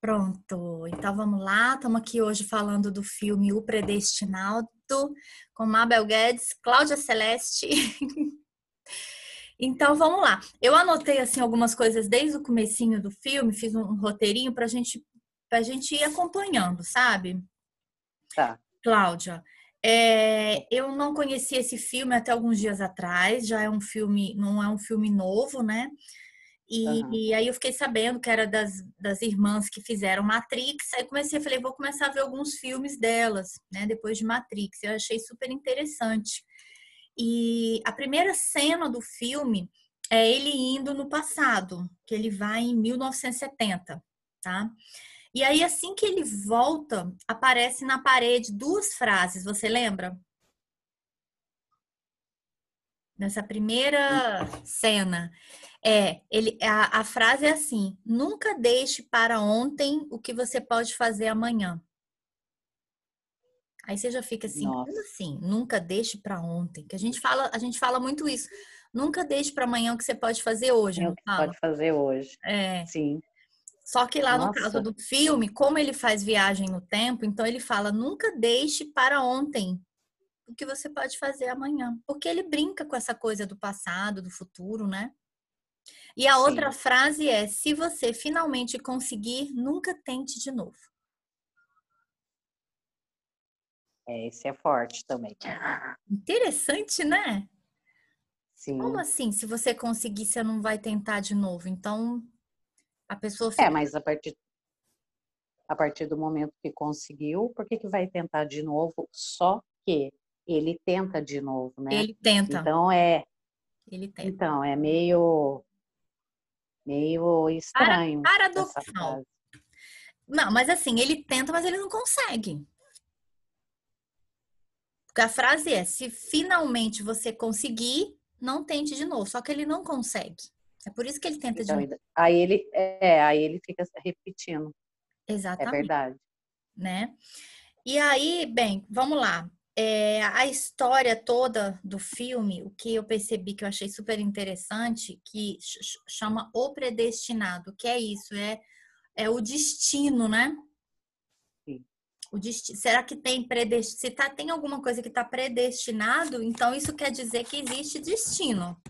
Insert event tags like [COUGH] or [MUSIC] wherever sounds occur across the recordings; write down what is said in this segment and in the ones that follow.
Pronto, então vamos lá. Estamos aqui hoje falando do filme O Predestinado, com Mabel Guedes, Cláudia Celeste. [LAUGHS] então vamos lá. Eu anotei assim algumas coisas desde o comecinho do filme, fiz um roteirinho para gente, a gente ir acompanhando, sabe? Tá. Cláudia, é, eu não conhecia esse filme até alguns dias atrás. Já é um filme, não é um filme novo, né? E, uhum. e, aí eu fiquei sabendo que era das, das irmãs que fizeram Matrix. Aí comecei, falei, vou começar a ver alguns filmes delas, né? Depois de Matrix. Eu achei super interessante. E a primeira cena do filme é ele indo no passado, que ele vai em 1970, tá? E aí, assim que ele volta, aparece na parede duas frases, você lembra? Nessa primeira cena. É, ele, a, a frase é assim: nunca deixe para ontem o que você pode fazer amanhã. Aí você já fica assim, Nossa. como assim? Nunca deixe para ontem. Que a gente fala, a gente fala muito isso. Nunca deixe para amanhã o que você pode fazer hoje. É o que pode fazer hoje. É. Sim. Só que lá Nossa. no caso do filme, como ele faz viagem no tempo, então ele fala: nunca deixe para ontem o que você pode fazer amanhã. Porque ele brinca com essa coisa do passado, do futuro, né? E a Sim. outra frase é: se você finalmente conseguir, nunca tente de novo. É, esse é forte também. Interessante, né? Sim. Como assim? Se você conseguir, você não vai tentar de novo. Então, a pessoa é, fica... É, mas a partir, a partir do momento que conseguiu, por que, que vai tentar de novo? Só que ele tenta de novo, né? Ele tenta. Então é. Ele tenta. Então, é meio meio estranho. Paradoxal. Não, mas assim, ele tenta, mas ele não consegue. Porque a frase é: se finalmente você conseguir, não tente de novo. Só que ele não consegue. É por isso que ele tenta então, de novo. Aí ele, é, aí ele fica repetindo. É Exatamente. É verdade. Né? E aí, bem, vamos lá. É, a história toda do filme, o que eu percebi que eu achei super interessante, que chama O Predestinado, que é isso, é, é o destino, né? Sim. O destino, será que tem predestinado? Se tá, tem alguma coisa que está predestinado, então isso quer dizer que existe destino,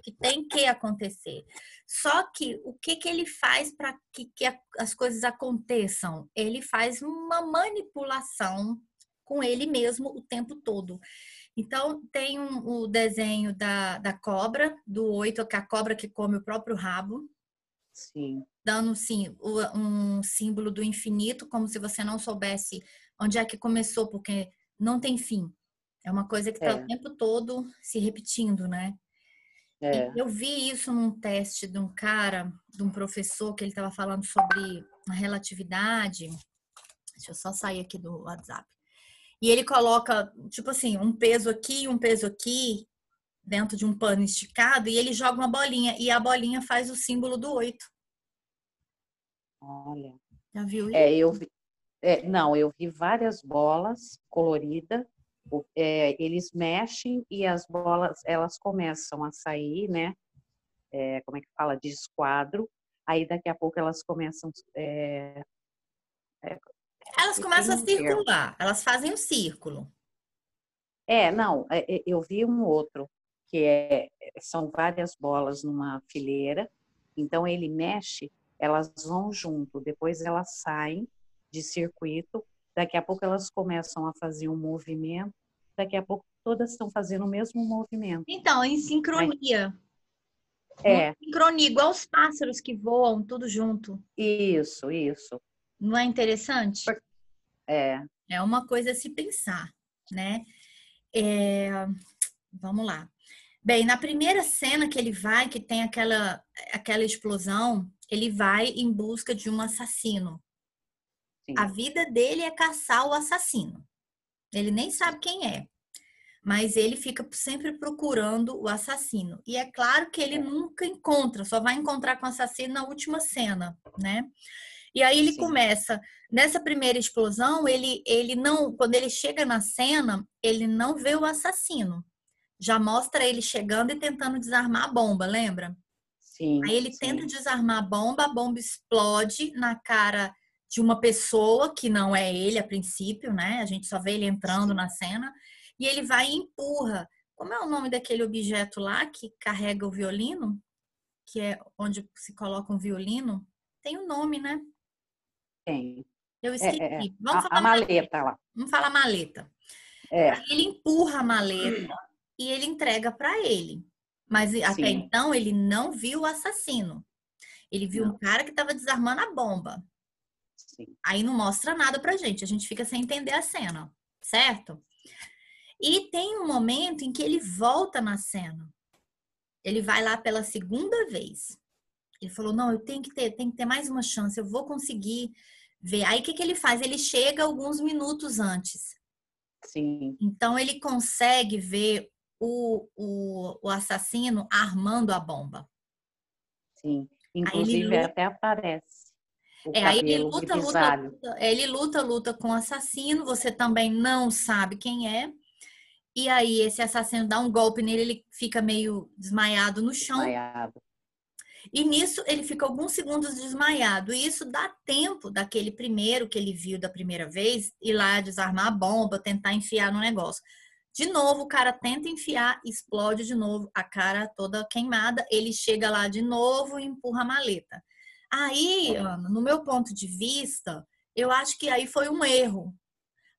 que tem que acontecer. Só que o que, que ele faz para que, que as coisas aconteçam? Ele faz uma manipulação com ele mesmo o tempo todo. Então, tem um, o desenho da, da cobra, do oito, que é a cobra que come o próprio rabo. Sim. Dando, sim, um símbolo do infinito, como se você não soubesse onde é que começou, porque não tem fim. É uma coisa que está é. o tempo todo se repetindo, né? É. Eu vi isso num teste de um cara, de um professor, que ele estava falando sobre a relatividade. Deixa eu só sair aqui do WhatsApp. E ele coloca, tipo assim, um peso aqui, um peso aqui, dentro de um pano esticado, e ele joga uma bolinha. E a bolinha faz o símbolo do oito. Olha. Já viu isso? É, eu vi, é, não, eu vi várias bolas coloridas. É, eles mexem e as bolas elas começam a sair, né? É, como é que fala? De esquadro. Aí daqui a pouco elas começam. É, é elas começam a circular, elas fazem o um círculo. É, não, é, é, eu vi um outro, que é, são várias bolas numa fileira, então ele mexe, elas vão junto, depois elas saem de circuito, daqui a pouco elas começam a fazer um movimento, daqui a pouco todas estão fazendo o mesmo movimento. Então, em sincronia. É. Em sincronia, igual os pássaros que voam, tudo junto. Isso, isso. Não é interessante? É. É uma coisa a se pensar, né? É... Vamos lá. Bem, na primeira cena que ele vai, que tem aquela, aquela explosão, ele vai em busca de um assassino. Sim. A vida dele é caçar o assassino. Ele nem sabe quem é, mas ele fica sempre procurando o assassino. E é claro que ele é. nunca encontra, só vai encontrar com o assassino na última cena, né? E aí ele Sim. começa, nessa primeira explosão, ele, ele não, quando ele chega na cena, ele não vê o assassino. Já mostra ele chegando e tentando desarmar a bomba, lembra? Sim, Aí ele sim. tenta desarmar a bomba, a bomba explode na cara de uma pessoa que não é ele a princípio, né? A gente só vê ele entrando Sim. na cena e ele vai e empurra. Como é o nome daquele objeto lá que carrega o violino? Que é onde se coloca um violino? Tem um nome, né? Tem. Eu É, esqueci. é, é. Vamos A, falar a maleta lá. Vamos falar maleta. É, Ele empurra a maleta e ele entrega para ele. Mas até Sim. então ele não viu o assassino. Ele viu um Não. cara que estava desarmando a bomba. sim. Aí não mostra nada pra gente, a gente fica sem entender a cena, certo? E tem um momento em que ele volta na cena. Ele vai lá pela segunda vez. Ele falou: "Não, eu tenho que ter, tem que ter mais uma chance, eu vou conseguir ver". Aí o que que ele faz? Ele chega alguns minutos antes. Sim, Então ele consegue ver o, o, o assassino armando a bomba. sim. Inclusive luta- até aparece É, aí ele luta, luta, luta, ele luta, luta com o assassino, você também não sabe quem é. E aí esse assassino dá um golpe nele, ele fica meio desmaiado no chão. desmaiado. E nisso ele fica alguns segundos desmaiado. E isso dá tempo daquele primeiro que ele viu da primeira vez ir lá desarmar a bomba, tentar enfiar no negócio. De novo, o cara tenta enfiar, explode de novo, a cara toda queimada. Ele chega lá de novo e empurra a maleta. Aí, Ana, no meu ponto de vista, eu acho que aí foi um erro.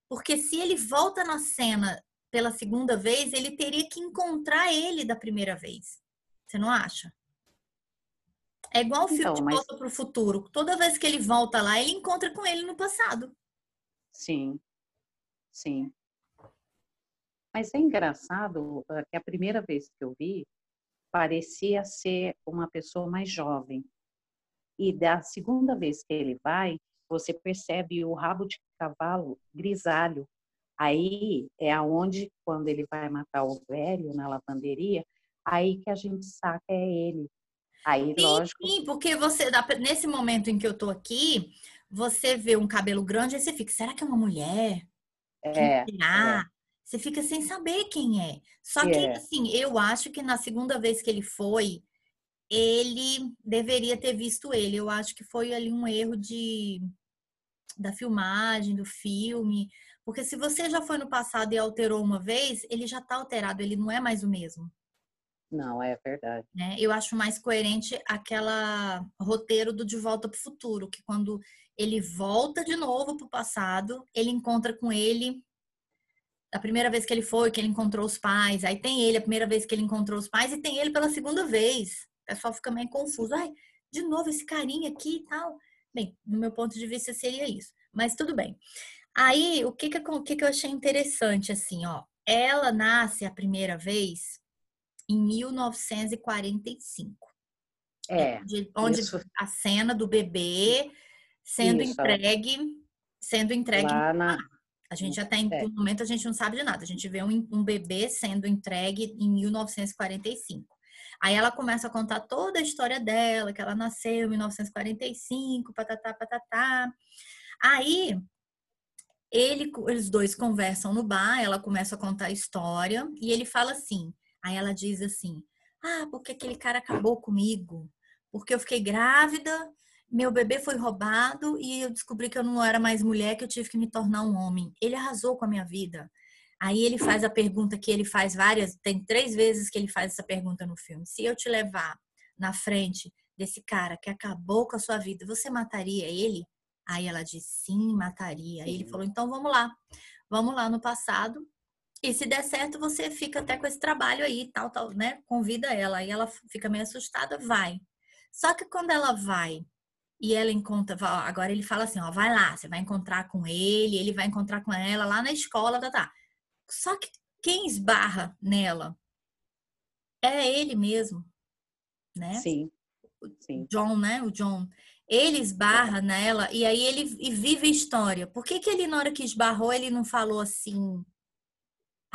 Porque se ele volta na cena pela segunda vez, ele teria que encontrar ele da primeira vez. Você não acha? É igual o filme Então, de mas- Volta para o Futuro. Toda vez que ele volta lá, ele encontra com ele no passado. Sim, sim. Mas é engraçado ah, que a primeira vez que eu vi, parecia ser uma pessoa mais jovem. E da segunda vez que ele vai, você percebe o rabo de cavalo grisalho. Aí é aonde, quando ele vai matar o velho na lavanderia, aí que a gente saca é ele. Aí, Sim, lógico, sim, porque você, nesse momento em que eu tô aqui, você vê um cabelo grande, aí você fica, será que é uma mulher? é, será? Você fica sem saber quem é. Só que, É. assim, eu acho que na segunda vez que ele foi, ele deveria ter visto ele. Eu acho que foi ali um erro de da filmagem, do filme. Porque se você já foi no passado e alterou uma vez, ele já tá alterado, ele não é mais o mesmo. Não, é verdade. né? Eu acho mais coerente aquela roteiro do De Volta para o Futuro, que quando ele volta de novo para o passado, ele encontra com ele da primeira vez que ele foi, que ele encontrou os pais, aí tem ele a primeira vez que ele encontrou os pais e tem ele pela segunda vez. O pessoal fica meio confuso. Ai, de novo esse carinha aqui e tal. Bem, no meu ponto de vista seria isso, mas tudo bem. Aí, o que que, o que que eu achei interessante, assim, ó. Ela nasce a primeira vez em 1945 É, de- onde isso a cena do bebê sendo Isso. entregue, sendo entregue. lá na, A gente até em É. no momento a gente não sabe de nada. A gente vê um, um bebê sendo entregue em 1945. Aí ela começa a contar toda a história dela, que ela nasceu em 1945, patatá, patatá. Aí ele, eles dois conversam no bar, ela começa a contar a história e ele fala assim. Aí ela diz assim: Ah, porque aquele cara acabou comigo? Porque eu fiquei grávida, meu bebê foi roubado e eu descobri que eu não era mais mulher, que eu tive que me tornar um homem. Ele arrasou com a minha vida. Aí ele faz a pergunta que ele faz várias, tem três vezes que ele faz essa pergunta no filme. Se eu te levar na frente desse cara que acabou com a sua vida, você mataria ele? Aí ela diz sim, mataria. Aí ele falou: então vamos lá, vamos lá no passado. E se der certo, você fica até com esse trabalho aí, tal, tal, né? Convida ela. Aí ela fica meio assustada, vai. Só que quando ela vai e ela encontra, agora ele fala assim, ó, vai lá, você vai encontrar com ele, ele vai encontrar com ela lá na escola, tá, tá. Só que quem esbarra nela é ele mesmo, né? sim, sim, John, né? O John. Ele esbarra nela e aí ele e vive a história. Por que, que ele, na hora que esbarrou, ele não falou assim: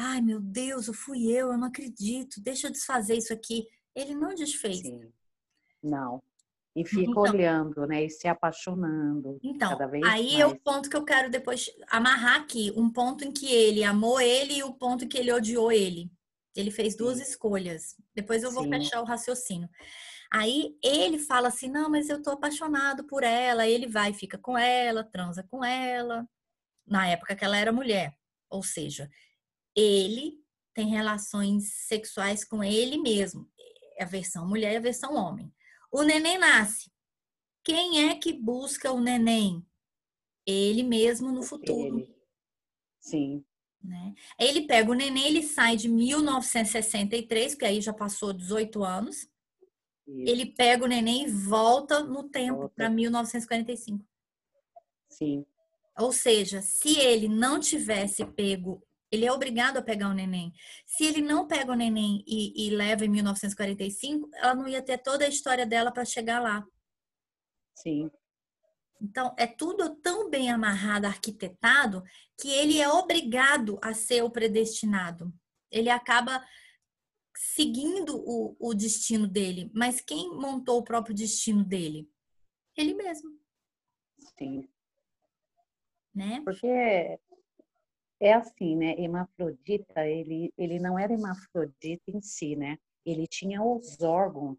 Ai, meu Deus, eu fui eu, eu não acredito, deixa eu desfazer isso aqui. Ele não desfez. sim. Não. E fica Então- olhando, né? E se apaixonando Então, aí mais. é o ponto que eu quero depois amarrar aqui. Um ponto em que ele amou ele e o ponto em que ele odiou ele. Ele fez duas Sim. escolhas. Depois eu vou Sim. fechar o raciocínio. Aí ele fala assim: não, mas eu tô apaixonado por ela. Ele vai, fica com ela, transa com ela. Na época que ela era mulher. Ou seja, ele tem relações sexuais com ele mesmo. É a versão mulher e a versão homem. O neném nasce. Quem é que busca o neném? Ele mesmo no futuro. Ele. Sim. Né? Ele pega o neném, ele sai de 1963, porque aí já passou 18 anos. Isso. Ele pega o neném e volta no tempo para 1945. Sim. Ou seja, se ele não tivesse pego, ele é obrigado a pegar o neném. Se ele não pega o neném e, e leva em 1945, ela não ia ter toda a história dela para chegar lá. Sim. Então, é tudo tão bem amarrado, arquitetado, que ele é obrigado a ser o predestinado. Ele acaba seguindo o, o destino dele. Mas quem montou o próprio destino dele? Ele mesmo. Sim. Né? Porque é assim, né? Hemafrodita, ele, ele não era hemafrodita em si, né? Ele tinha os órgãos,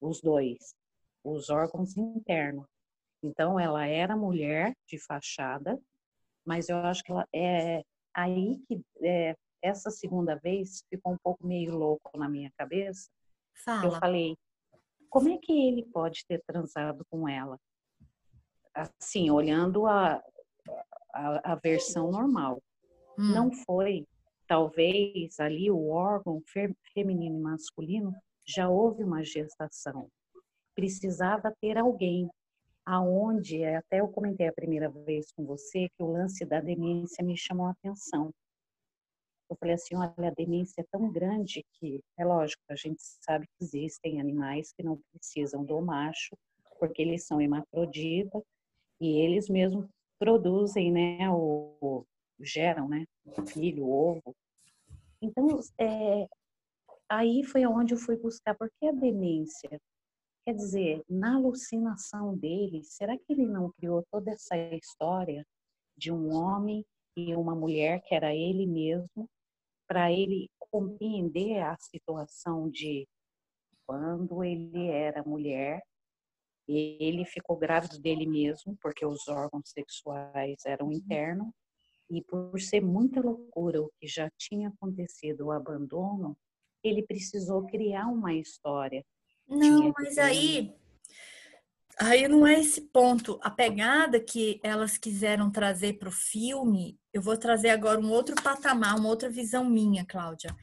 os dois, os órgãos internos. Então, ela era mulher de fachada, mas eu acho que ela, é aí que é, essa segunda vez ficou um pouco meio louco na minha cabeça. Fala. Eu falei, como é que ele pode ter transado com ela? Assim, olhando a, a, a versão normal. Hum. Não foi, talvez, ali o órgão feminino e masculino já houve uma gestação. Precisava ter alguém aonde é, até eu comentei a primeira vez com você que o lance da demência me chamou a atenção. Eu falei assim, olha, a demência é tão grande que, é lógico, a gente sabe que existem animais que não precisam do macho, porque eles são hemafroditas e eles mesmos produzem, né, o, geram, né, filho, ovo. Então, é, aí foi onde eu fui buscar, porque a demência Quer dizer, na alucinação dele, será que ele não criou toda essa história de um homem e uma mulher, que era ele mesmo, para ele compreender a situação de quando ele era mulher, ele ficou grávido dele mesmo, porque os órgãos sexuais eram internos, e por ser muita loucura o que já tinha acontecido, o abandono, ele precisou criar uma história não, mas aí aí não é esse ponto. A pegada que elas quiseram trazer para o filme, eu vou trazer agora um outro patamar, uma outra visão minha, Cláudia.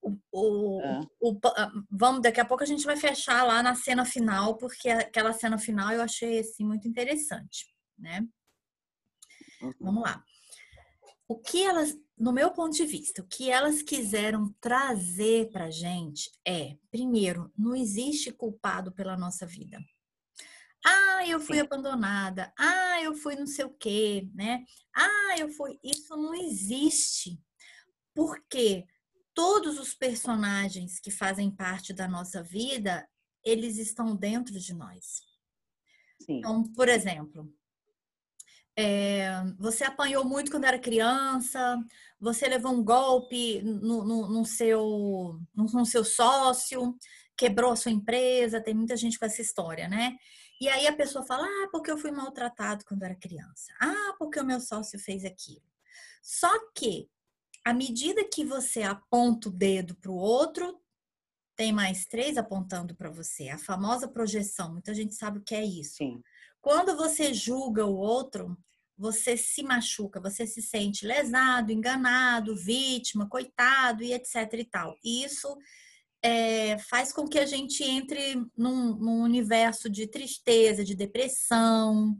O, o, é. o, vamos, daqui a pouco a gente vai fechar lá na cena final, porque aquela cena final eu achei assim muito interessante, né? Uhum. Vamos lá. O que elas no meu ponto de vista, o que elas quiseram trazer para gente é, primeiro, não existe culpado pela nossa vida. Ah, eu fui Sim. abandonada. Ah, eu fui não sei o quê, né? Ah, eu fui. Isso não existe. Porque todos os personagens que fazem parte da nossa vida, eles estão dentro de nós. Sim. Então, por exemplo, é, você apanhou muito quando era criança, você levou um golpe no, no, no seu, no, seu sócio, quebrou a sua empresa, tem muita gente com essa história, né? E aí a pessoa fala, ah, porque eu fui maltratado quando era criança. Ah, porque o meu sócio fez aquilo. Só que, à medida que você aponta o dedo para o outro, tem mais três apontando para você. A famosa projeção, muita gente sabe o que é isso. Sim. Quando você julga o outro, você se machuca, você se sente lesado, enganado, vítima, coitado e etc e tal. E isso é, faz com que a gente entre num, num universo de tristeza, de depressão,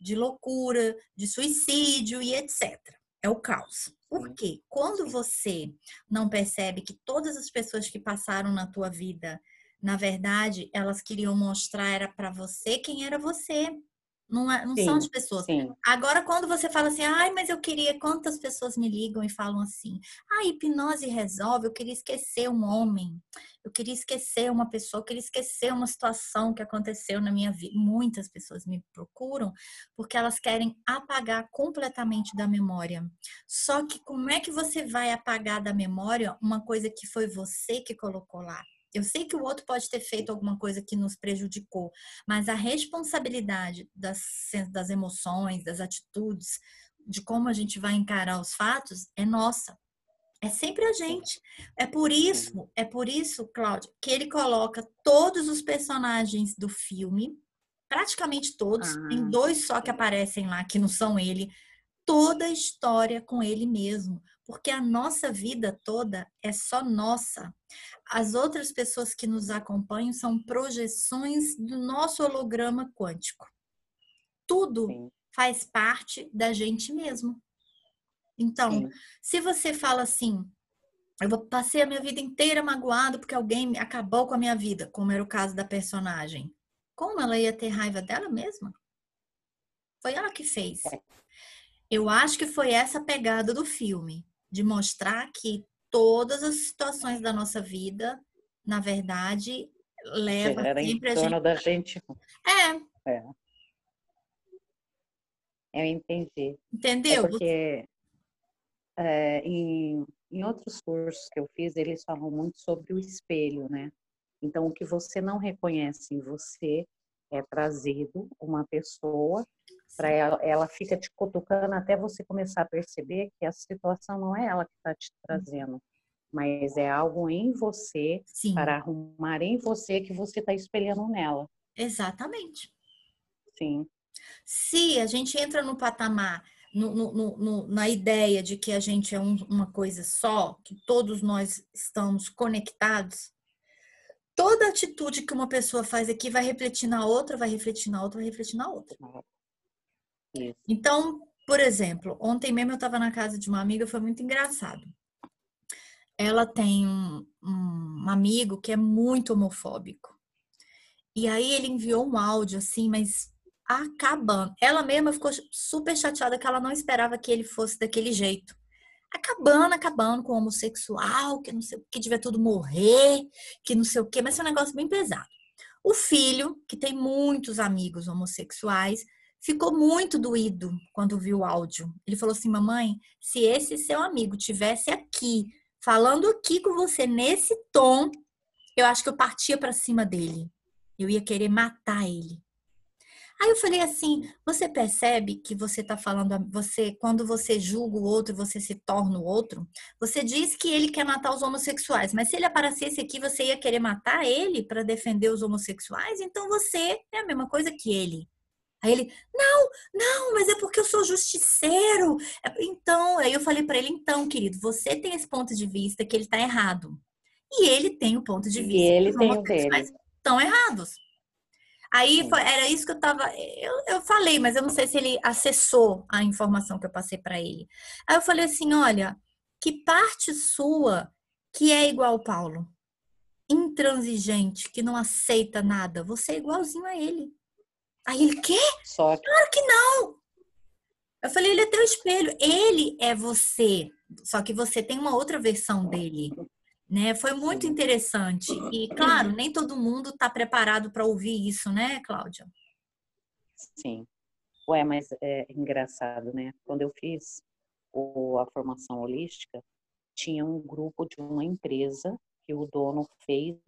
de loucura, de suicídio e etc. É o caos. Porque quando você não percebe que todas as pessoas que passaram na tua vida, na verdade, elas queriam mostrar era para você quem era você. Não, é, não sim, são as pessoas. Sim. Agora, quando você fala assim, ai, mas eu queria. Quantas pessoas me ligam e falam assim, ah, hipnose resolve, eu queria esquecer um homem, eu queria esquecer uma pessoa, eu queria esquecer uma situação que aconteceu na minha vida. Muitas pessoas me procuram porque elas querem apagar completamente da memória. Só que como é que você vai apagar da memória uma coisa que foi você que colocou lá? Eu sei que o outro pode ter feito alguma coisa que nos prejudicou, mas a responsabilidade das, das emoções, das atitudes, de como a gente vai encarar os fatos é nossa. É sempre a gente. É por isso, é por isso, Cláudia, que ele coloca todos os personagens do filme, praticamente todos, ah. tem dois só que aparecem lá que não são ele, toda a história com ele mesmo, porque a nossa vida toda é só nossa. As outras pessoas que nos acompanham são projeções do nosso holograma quântico. Tudo Sim. faz parte da gente mesmo. Então, Sim. se você fala assim, eu passei a minha vida inteira magoado porque alguém acabou com a minha vida, como era o caso da personagem. Como ela ia ter raiva dela mesma? Foi ela que fez. É. Eu acho que foi essa pegada do filme, de mostrar que todas as situações da nossa vida, na verdade, leva Era sempre em torno a gente... da gente. É. é. Eu entendi. Entendeu? É porque é, em, em outros cursos que eu fiz, eles falam muito sobre o espelho, né? Então, o que você não reconhece em você é trazido uma pessoa para ela, ela fica te cutucando até você começar a perceber que a situação não é ela que está te trazendo, mas é algo em você Sim. para arrumar em você que você está espelhando nela. Exatamente. Sim. Se a gente entra no patamar no, no, no, na ideia de que a gente é um, uma coisa só, que todos nós estamos conectados, toda atitude que uma pessoa faz aqui vai refletir na outra, vai refletir na outra, vai refletir na outra. Então, por exemplo, ontem mesmo eu estava na casa de uma amiga, foi muito engraçado. Ela tem um, um amigo que é muito homofóbico. E aí ele enviou um áudio assim, mas acabando. Ela mesma ficou super chateada que ela não esperava que ele fosse daquele jeito. Acabando, acabando com o homossexual, que não sei que devia tudo morrer, que não sei o quê, mas é um negócio bem pesado. O filho, que tem muitos amigos homossexuais, ficou muito doído quando viu o áudio. Ele falou assim: "Mamãe, se esse seu amigo tivesse aqui, falando aqui com você nesse tom, eu acho que eu partia para cima dele. Eu ia querer matar ele." Aí eu falei assim: você percebe que você está falando, você quando você julga o outro, você se torna o outro? Você diz que ele quer matar os homossexuais, mas se ele aparecesse aqui, você ia querer matar ele para defender os homossexuais? Então você é a mesma coisa que ele. Aí ele, não, não, mas é porque eu sou justiceiro. Então, aí eu falei para ele, então, querido, você tem esse ponto de vista que ele está errado. E ele tem o ponto de vista e ele que os homossexuais estão errados. Aí foi, era isso que eu tava. Eu, eu falei, mas eu não sei se ele acessou a informação que eu passei para ele. Aí eu falei assim: olha, que parte sua que é igual ao Paulo? Intransigente, que não aceita nada. Você é igualzinho a ele. Aí ele, quê? Que... Claro que não! Eu falei, ele é teu espelho. Ele é você. Só que você tem uma outra versão dele né? Foi muito interessante. E, claro, nem todo mundo está preparado para ouvir isso, né, Cláudia? Sim. Ué, mas é engraçado, né? Quando eu fiz o, a formação holística, tinha um grupo de uma empresa que o dono fez,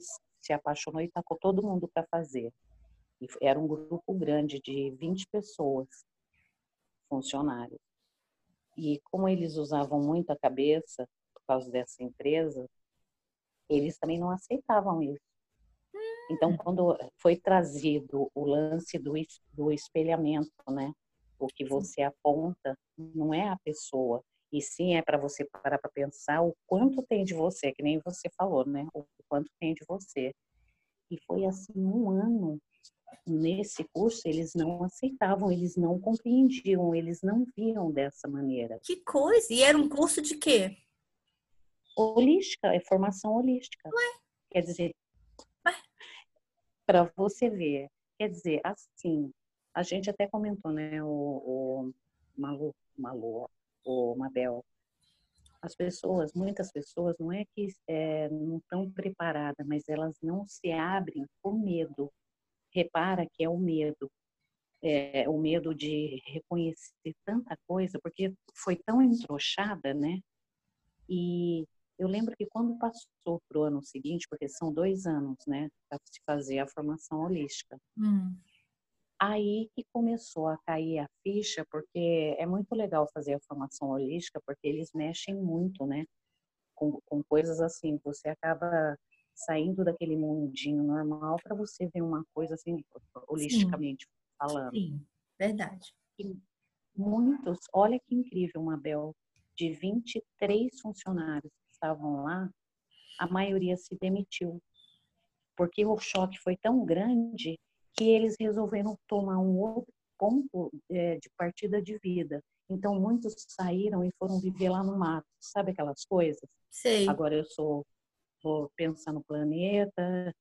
se apaixonou e tacou todo mundo para fazer. Era um grupo grande de 20 pessoas, funcionários. E como eles usavam muito a cabeça por causa dessa empresa, eles também não aceitavam isso. Então, hum. quando foi trazido o lance do, do espelhamento, né? O que você aponta não é a pessoa, e sim é para você parar para pensar o quanto tem de você, que nem você falou, né? O quanto tem de você. E foi assim um ano nesse curso eles não aceitavam, eles não compreendiam, eles não viam dessa maneira. Que coisa! E era um curso de quê? holística, é formação holística. Ué? Quer dizer, para você ver, quer dizer, assim, a gente até comentou, né, o, o Malu, Malu, o Mabel, as pessoas, muitas pessoas, não é que é, não estão preparadas, mas elas não se abrem por medo. Repara que é o medo. É, o medo de reconhecer tanta coisa, porque foi tão entrochada, né? E eu lembro que quando passou para o ano seguinte, porque são dois anos, né, para se fazer a formação holística, hum. aí que começou a cair a ficha, porque é muito legal fazer a formação holística, porque eles mexem muito, né, com, com coisas assim, você acaba saindo daquele mundinho normal para você ver uma coisa assim, holisticamente Sim. falando. Sim, verdade. E muitos, olha que incrível, Mabel, de 23 funcionários estavam lá, a maioria se demitiu. Porque o choque foi tão grande que eles resolveram tomar um outro ponto é, de partida de vida. Então, muitos saíram e foram viver lá no mato. Sabe aquelas coisas? Sei. Agora eu sou, vou pensar no planeta.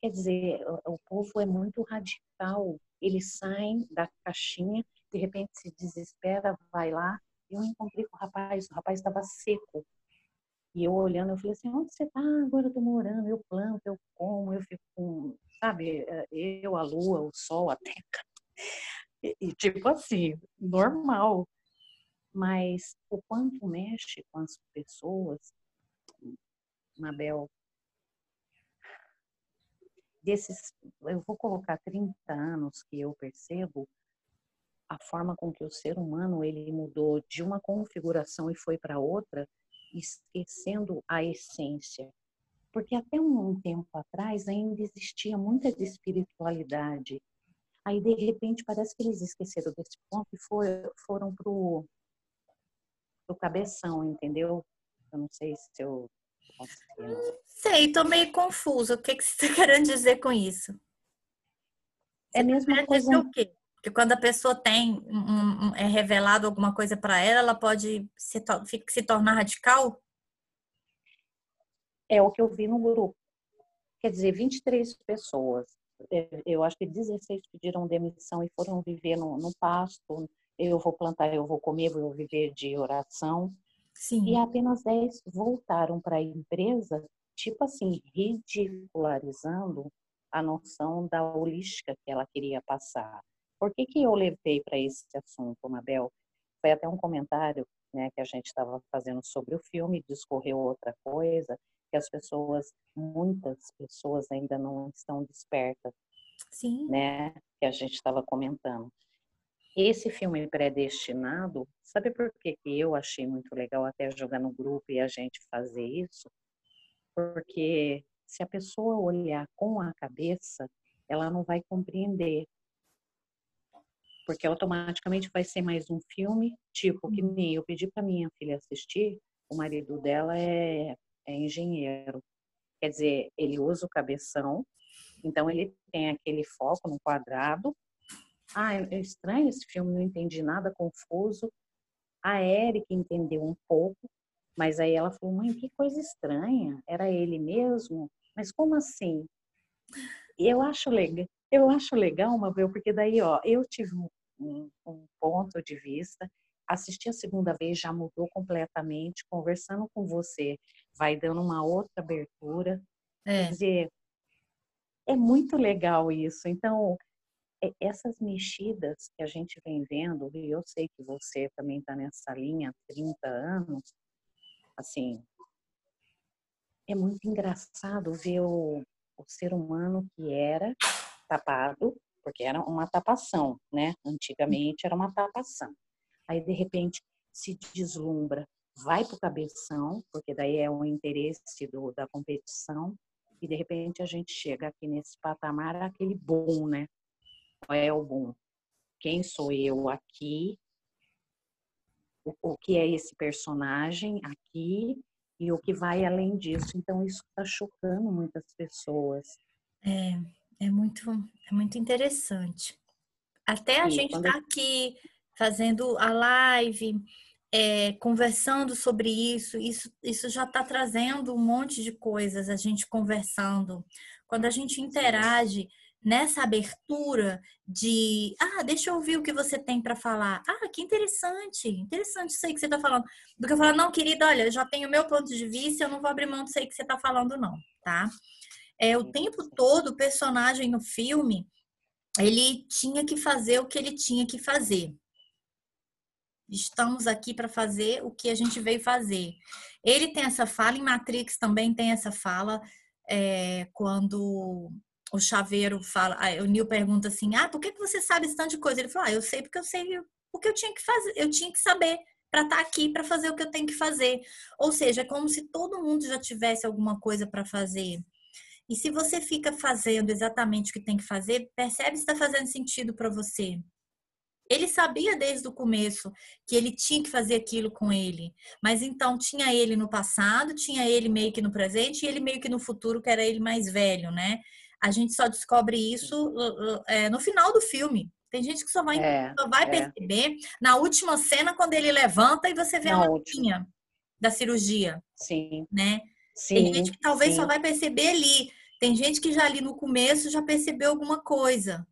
Quer dizer, o, povo é muito radical. Eles saem da caixinha, de repente se desespera, vai lá. Eu encontrei com o rapaz, o rapaz estava seco. E eu olhando, eu falei assim, onde você está? agora eu tô morando, eu planto, eu como, eu fico com, sabe, eh, eu, a lua, o sol, a terra. E, e tipo assim, normal. Mas o quanto mexe com as pessoas, Mabel, desses, eu vou colocar 30 anos que eu percebo, a forma com que o ser humano ele mudou de uma configuração e foi para outra, esquecendo a essência. Porque até um tempo atrás ainda existia muita de espiritualidade. Aí, de repente, parece que eles esqueceram desse ponto e foi, foram para o cabeção, entendeu? Eu não sei se eu Sei, tô meio confusa. O que, que você está [LAUGHS] querendo dizer com isso? É a mesma coisa. O quê? que quando a pessoa tem um, um, é revelado alguma coisa para ela, ela pode se, se tornar radical? É o que eu vi no grupo. Quer dizer, 23 pessoas. É, eu acho que 16 pediram demissão e foram viver no, no pasto. Eu vou plantar, eu vou comer, eu vou viver de oração. Sim. E apenas 10 voltaram para a empresa, tipo assim, ridicularizando a noção da holística que ela queria passar. Por que, que eu levei para esse assunto, Mabel? Foi até um comentário né, que a gente estava fazendo sobre o filme, discorreu outra coisa, que as pessoas, muitas pessoas ainda não estão despertas. Sim. Né, que a gente estava comentando. Esse filme predestinado, sabe por que, que eu achei muito legal até jogar no grupo e a gente fazer isso? Porque se a pessoa olhar com a cabeça, ela não vai compreender porque automaticamente vai ser mais um filme, tipo, que uhum. nem eu pedi para minha filha assistir, o marido dela é, é engenheiro. Quer dizer, ele usa o cabeção, então ele tem aquele foco no quadrado. Ah, é estranho esse filme, não entendi nada, confuso. A Erika entendeu um pouco, mas aí ela falou, mãe, que coisa estranha, era ele mesmo? Mas como assim? Eu acho legal, eu acho legal, Mabel, porque daí, ó, eu tive um, um ponto de vista, assistir a segunda vez já mudou completamente, conversando com você vai dando uma outra abertura. É. Quer dizer, é muito legal isso. Então, essas mexidas que a gente vem vendo, e eu sei que você também está nessa linha há 30 anos, assim, é muito engraçado ver o, o ser humano que era tapado, porque era uma tapação, né? Antigamente era uma tapação. Aí, de repente, se deslumbra, vai para o cabeção, porque daí é o interesse do, da competição, e de repente a gente chega aqui nesse patamar, aquele bom, né? Qual é o bom? Quem sou eu aqui? O, que é esse personagem aqui? E o que vai além disso. Então, isso está chocando muitas pessoas. É, é muito, é muito interessante. Até a gente está aqui fazendo a live, é, conversando sobre isso, isso, isso já está trazendo um monte de coisas, a gente conversando. Quando a gente interage nessa abertura de, ah, deixa eu ouvir o que você tem para falar. Ah, que interessante, interessante isso aí que você está falando. Do que eu falar, não, querida, olha, já tenho o meu ponto de vista, eu não vou abrir mão disso aí que você está falando, não, tá? É, o tempo todo, o personagem no filme, ele tinha que fazer o que ele tinha que fazer. Estamos aqui para fazer o que a gente veio fazer. Ele tem essa fala, em Matrix também tem essa fala, é, quando o chaveiro fala, o Neil pergunta assim: Ah, por que você sabe esse tanto de coisa? Ele fala: Ah, eu sei porque eu sei porque eu tinha que fazer, eu tinha que saber para estar tá aqui para fazer o que eu tenho que fazer. Ou seja, é como se todo mundo já tivesse alguma coisa para fazer. E se você fica fazendo exatamente o que tem que fazer, percebe se está fazendo sentido para você. Ele sabia desde o começo que ele tinha que fazer aquilo com ele. Mas então tinha ele no passado, tinha ele meio que no presente e ele meio que no futuro, que era ele mais velho, né? A gente só descobre isso é, no final do filme. Tem gente que só vai, é, só vai é. perceber na última cena quando ele levanta e você vê na a latinha da cirurgia. Sim. Né? Sim, Tem gente que talvez sim. só vai perceber ali. Tem gente que já ali no começo já percebeu alguma coisa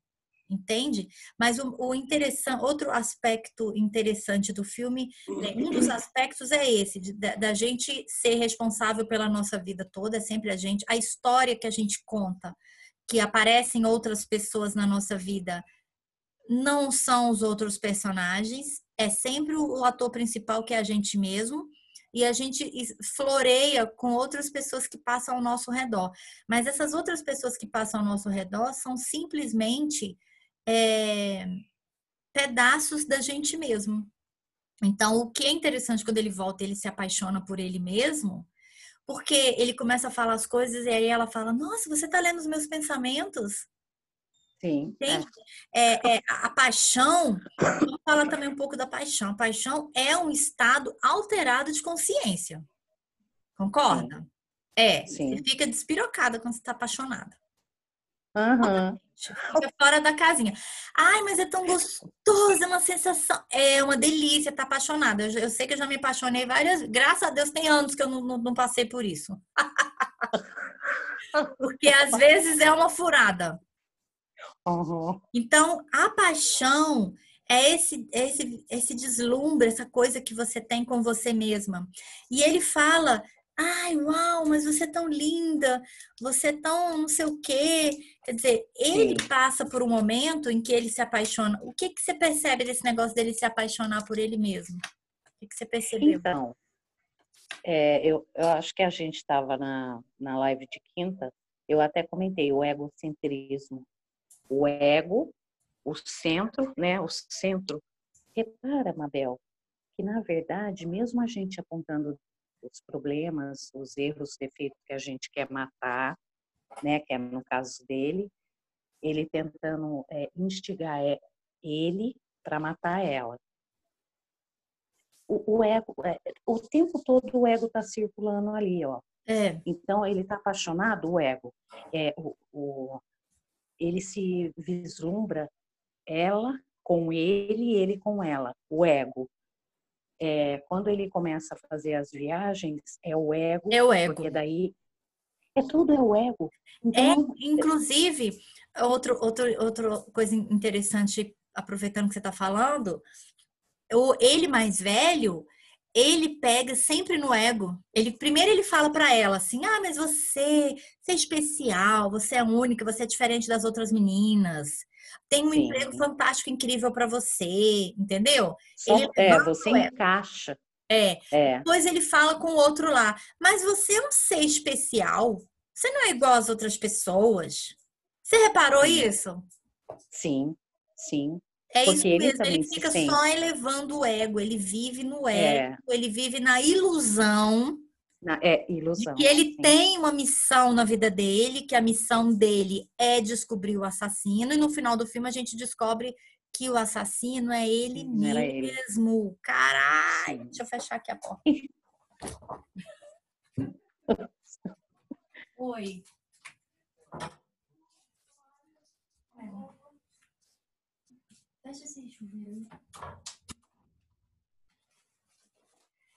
entende? Mas o, o interessante, outro aspecto interessante do filme, né, um dos aspectos é esse, de, da, da, gente ser responsável pela nossa vida toda, é sempre a gente, a história que a gente conta, que aparecem outras pessoas na nossa vida, não são os outros personagens, é sempre o ator principal que é a gente mesmo e a gente floreia com outras pessoas que passam ao nosso redor. Mas essas outras pessoas que passam ao nosso redor são simplesmente é, pedaços da gente mesmo. Então, o que é interessante quando ele volta, ele se apaixona por ele mesmo, porque ele começa a falar as coisas e aí ela fala: Nossa, você está lendo os meus pensamentos? Sim. É. É, é, a paixão, vamos falar também um pouco da paixão. A paixão é um estado alterado de consciência. Concorda? Sim. É. Sim. Você fica despirocada quando você está apaixonada. Uhum. Fica fora da casinha. Ai, mas é tão gostoso, é uma sensação. É uma delícia, tá apaixonada. Eu, eu sei que eu já me apaixonei várias. Graças a Deus, tem anos que eu não, não, não passei por isso. [LAUGHS] Porque às vezes é uma furada. Uhum. Então, a paixão é esse, esse, esse deslumbre, essa coisa que você tem com você mesma. E ele fala Ai, uau, mas você é tão linda, você é tão não sei o quê. Quer dizer, ele Sim. passa por um momento em que ele se apaixona. O que, que você percebe desse negócio dele se apaixonar por ele mesmo? O que, que você percebeu? Então, é, eu, eu acho que a gente estava na, na live de quinta, eu até comentei o egocentrismo. O ego, o centro, né? O centro. Repara, Mabel, que na verdade, mesmo a gente apontando os problemas, os erros, os defeitos que a gente quer matar, né, que é no caso dele, ele tentando é, instigar é, ele para matar ela. O, o ego, é, o tempo todo o ego está circulando ali, ó. É. Então ele está apaixonado, o ego. É, o, o, ele se vislumbra ela com ele e ele com ela, o ego é, quando ele começa a fazer as viagens, é o ego. É o ego. Porque daí é tudo é o ego. Então, é, inclusive, outro, outro, outra coisa interessante, aproveitando que você está falando, o, ele mais velho, ele pega sempre no ego. Ele primeiro ele fala para ela assim: "Ah, mas você, você é especial, você é única, você é diferente das outras meninas tem um Sim. emprego fantástico, incrível para você, entendeu? Só, ele é, você encaixa. É. é. Depois ele fala com o outro lá, mas você é um ser especial. Você não é igual às outras pessoas. Você reparou sim. isso? Sim, sim. É Porque isso mesmo, ele, ele fica só elevando o ego, ele vive no é. ego, é. ele vive na ilusão na, é ilusão. Que ele sim. tem uma missão na vida dele, que a missão dele é descobrir o assassino, e no final do filme a gente descobre que o assassino é ele mesmo. Caralho! Deixa eu fechar aqui a porta. [LAUGHS] Oi. Fecha esse chuveiro.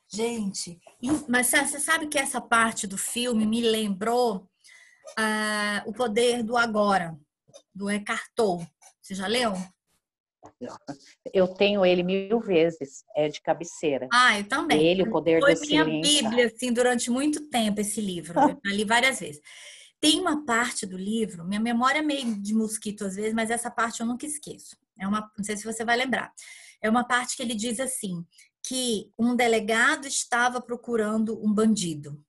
Gente, mas você sabe que essa parte do filme me lembrou uh, O Poder do Agora, do Eckhart Tolle. Você já leu? Eu tenho ele mil vezes, é de cabeceira. Ah, eu também. Ele, o poder Foi do minha silêncio. bíblia, assim, durante muito tempo, esse livro. Eu li várias vezes. Tem uma parte do livro, minha memória é meio de mosquito às vezes, mas essa parte eu nunca esqueço. É uma, não sei se você vai lembrar. é uma parte que ele diz assim: que um delegado estava procurando um bandido.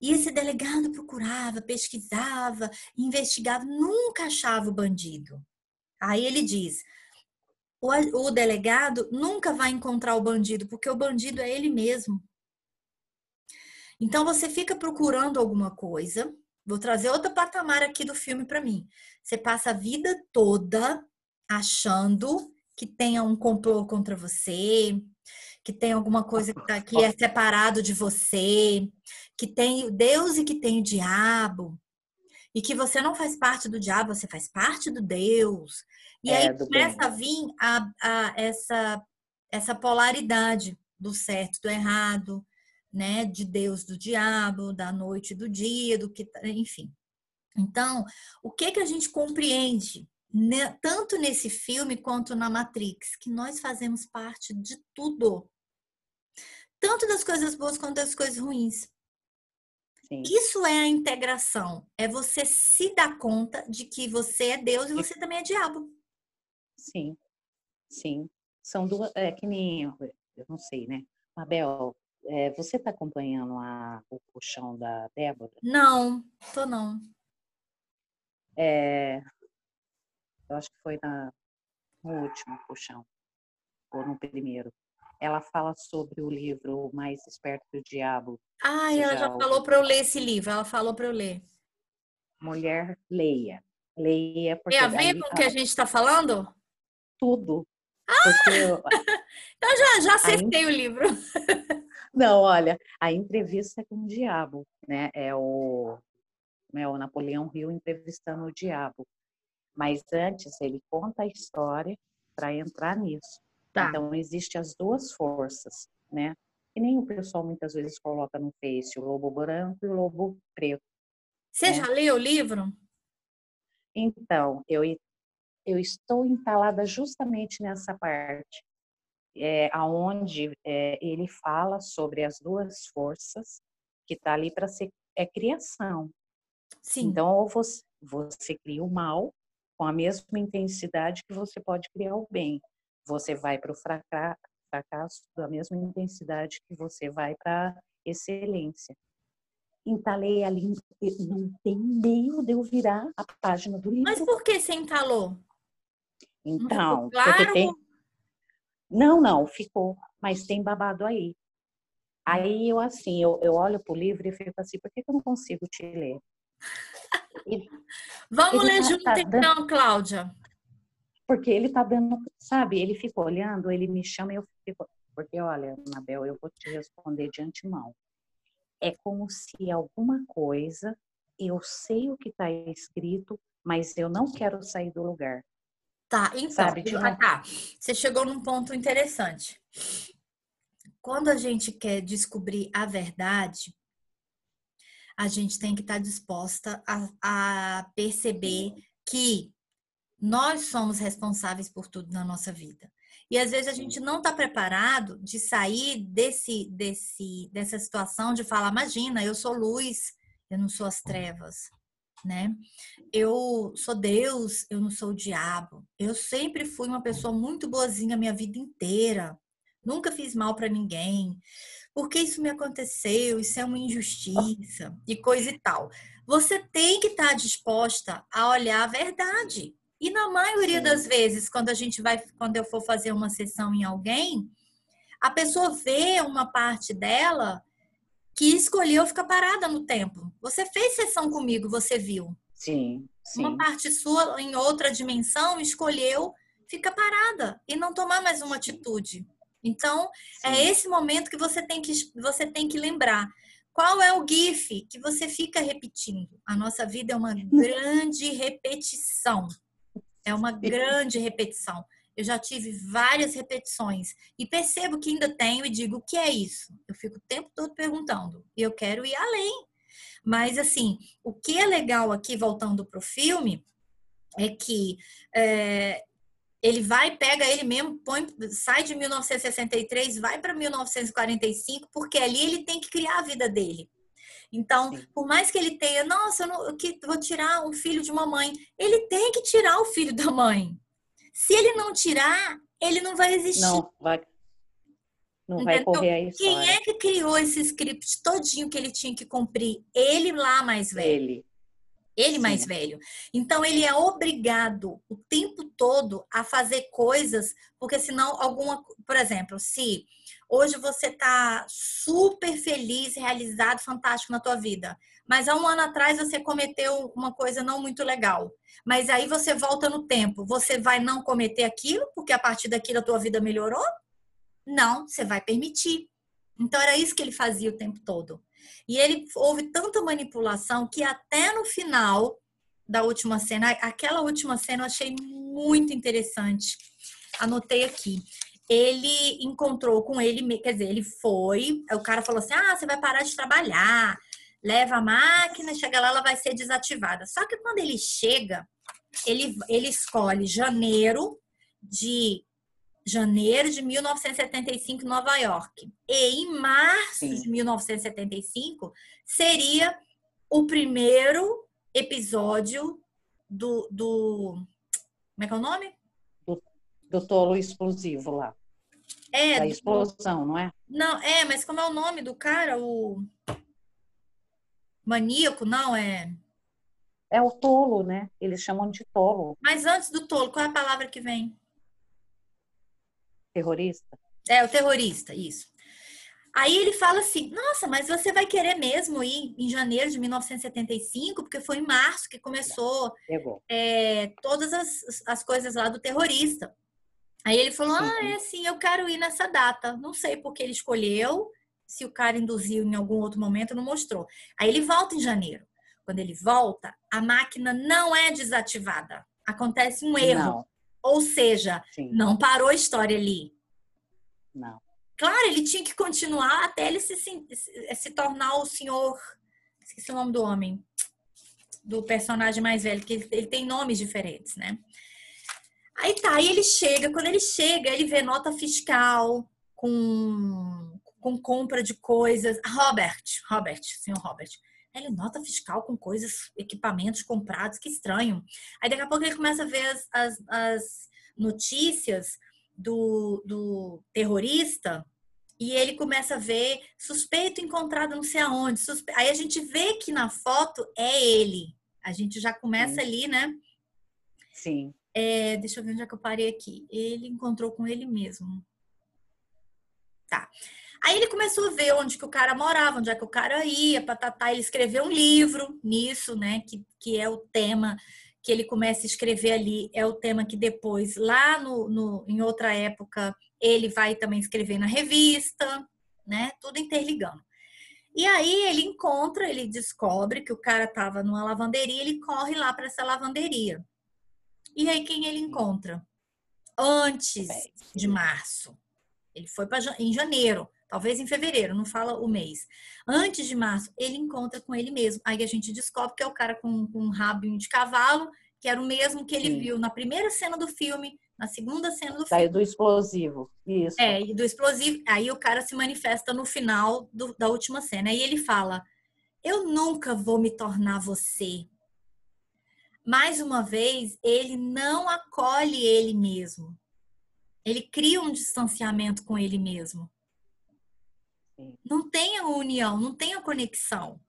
E esse delegado procurava, pesquisava, investigava, nunca achava o bandido. Aí ele diz: o, delegado nunca vai encontrar o bandido, porque o bandido é ele mesmo. Então você fica procurando alguma coisa. Vou trazer outro patamar aqui do filme para mim. Você passa a vida toda achando que tenha um complô contra você, que tem alguma coisa que, tá, que é separado de você, que tem Deus e que tem o diabo, e que você não faz parte do diabo, você faz parte do Deus. E é, aí começa bem. a vir a, a, essa, essa polaridade do certo, do errado, né? De Deus, do diabo, da noite, do dia, do que, enfim. Então, o que que a gente compreende né, tanto nesse filme quanto na Matrix, que nós fazemos parte de tudo tanto das coisas boas quanto das coisas ruins. Sim. Isso é a integração. É você se dar conta de que você é Deus e você também é diabo. Sim, sim. São duas. É que nem. Eu não sei, né? Mabel, é, você está acompanhando a, o puxão da Débora? Não, tô não. É, eu acho que foi na, no último puxão, ou no primeiro ela fala sobre o livro Mais Esperto que o Diabo. Ah, ela já, falou para eu ler esse livro, ela falou para eu ler. Mulher, leia. Leia. Porque Tem a ver com o que a gente está falando? Tudo. Ah! Eu... [LAUGHS] então já, já acertei o livro. [LAUGHS] Não, olha, a entrevista com o diabo, né? É o, é o Napoleão Rio entrevistando o diabo. Mas antes ele conta a história para entrar nisso. Tá. Então, existe as duas forças, né? E nem o pessoal muitas vezes coloca no Face o lobo branco e o lobo preto. Você né? já leu o livro? Então, eu, eu estou entalada justamente nessa parte, é, aonde é, ele fala sobre as duas forças que está ali para ser é criação. Sim. Então, ou você, você cria o mal com a mesma intensidade que você pode criar o bem você vai para o fracasso da mesma intensidade que você vai para a excelência. Entalei ali, não tem meio de eu virar a página do livro. Mas por que você entalou? Então, claro? tem... Não, não, ficou, mas tem babado aí. Aí eu assim, eu, eu olho pro livro e fico assim, por que, que eu não consigo te ler? Ele, Vamos ele ler tá, junto tá então, dando... Cláudia. Porque ele tá dando, sabe, ele fica olhando, ele me chama e eu fico. Porque, olha, Anabel, eu vou te responder de antemão. É como se alguma coisa, eu sei o que está escrito, mas eu não quero sair do lugar. Tá, então, sabe, de uma... tá. Você chegou num ponto interessante. Quando a gente quer descobrir a verdade, a gente tem que estar tá disposta a, a perceber que nós somos responsáveis por tudo na nossa vida. E às vezes a gente não está preparado de sair desse, desse, dessa situação de falar, imagina, eu sou luz, eu não sou as trevas, né? Eu sou Deus, eu não sou o diabo. Eu sempre fui uma pessoa muito boazinha a minha vida inteira. Nunca fiz mal para ninguém. Porque isso me aconteceu, isso é uma injustiça e coisa e tal. Você tem que estar tá disposta a olhar a verdade. E na maioria das vezes, quando a gente vai, quando eu for fazer uma sessão em alguém, a pessoa vê uma parte dela que escolheu ficar parada no tempo. Você fez sessão comigo, você viu. Sim, sim. Uma parte sua em outra dimensão escolheu ficar parada e não tomar mais uma atitude. Então, é sim. é esse momento que você tem que você tem que lembrar. Qual é o GIF que você fica repetindo? A nossa vida é uma [LAUGHS] grande repetição. É uma grande repetição. Eu já tive várias repetições e percebo que ainda tenho e digo: o que é isso? Eu fico o tempo todo perguntando e eu quero ir além. Mas, assim, o que é legal aqui, voltando para o filme, é que é, ele vai, pega ele mesmo, põe, sai de 1963, vai para 1945, porque ali ele tem que criar a vida dele. Então, por mais que ele tenha, nossa, eu, não, eu vou tirar um filho de uma mãe, ele tem que tirar o filho da mãe. Se ele não tirar, ele não vai existir. Não vai, não vai correr a história. Quem é que criou esse script todinho que ele tinha que cumprir? Ele lá mais velho. Ele. Ele mais Sim. velho. Então ele é obrigado o tempo todo a fazer coisas, porque senão alguma, por exemplo, se hoje você tá super feliz, realizado, fantástico na tua vida, mas há um ano atrás você cometeu uma coisa não muito legal. Mas aí você volta no tempo, você vai não cometer aquilo porque a partir daquilo a tua vida melhorou? Não, você vai permitir. Então era isso que ele fazia o tempo todo. E ele houve tanta manipulação que até no final da última cena, aquela última cena eu achei muito interessante. Anotei aqui. Ele encontrou com ele, quer dizer, ele foi, o cara falou assim: "Ah, você vai parar de trabalhar, leva a máquina, chega lá, ela vai ser desativada". Só que quando ele chega, ele, ele escolhe janeiro de janeiro de 1975 em Nova York. E em março Sim. de 1975 seria o primeiro episódio do, do como é que é o nome? Do, do tolo explosivo lá. É, da explosão, do, não é? Não, é, mas como é o nome do cara? O maníaco, não é? É o tolo, né? Eles chamam de tolo. Mas antes do tolo, qual é a palavra que vem? terrorista? É, o terrorista, isso. Aí ele fala assim: Nossa, mas você vai querer mesmo ir em janeiro de 1975, porque foi em março que começou é, todas as, as coisas lá do terrorista. Aí ele falou: Ah, é assim, eu quero ir nessa data. Não sei porque ele escolheu, se o cara induziu em algum outro momento, não mostrou. Aí ele volta em janeiro. Quando ele volta, a máquina não é desativada. Acontece um erro. Não. Ou seja, Sim. não parou a história ali. Não. Claro, ele tinha que continuar até ele se, se, se tornar o senhor. Esqueci o nome do homem. Do personagem mais velho, que ele, ele tem nomes diferentes, né? Aí tá, aí ele chega, quando ele chega, ele vê nota fiscal com, com compra de coisas. Robert, Robert, senhor Robert. Ele nota fiscal com coisas, equipamentos comprados, que estranho. Aí daqui a pouco ele começa a ver as, as, as notícias do, do terrorista e ele começa a ver suspeito encontrado não sei aonde. Suspe... Aí a gente vê que na foto é ele. A gente já começa Sim. ali, né? Sim. É, deixa eu ver onde é que eu parei aqui. Ele encontrou com ele mesmo. Tá. Aí ele começou a ver onde que o cara morava, onde é que o cara ia, patatá. Ele escreveu um livro nisso, né? Que, que é o tema que ele começa a escrever ali. É o tema que depois, lá no, no em outra época, ele vai também escrever na revista, né? Tudo interligando. E aí ele encontra, ele descobre que o cara estava numa lavanderia, ele corre lá para essa lavanderia. E aí quem ele encontra? Antes de março. Ele foi para em janeiro talvez em fevereiro, não fala o mês. Antes de março, ele encontra com ele mesmo. Aí a gente descobre que é o cara com, com um rabinho de cavalo, que era o mesmo que ele Sim. viu na primeira cena do filme, na segunda cena do filme. do explosivo, isso. É, e do explosivo. Aí o cara se manifesta no final do, da última cena. Aí ele fala: Eu nunca vou me tornar você. Mais uma vez, ele não acolhe ele mesmo. Ele cria um distanciamento com ele mesmo. Não tem a união, não tem a conexão.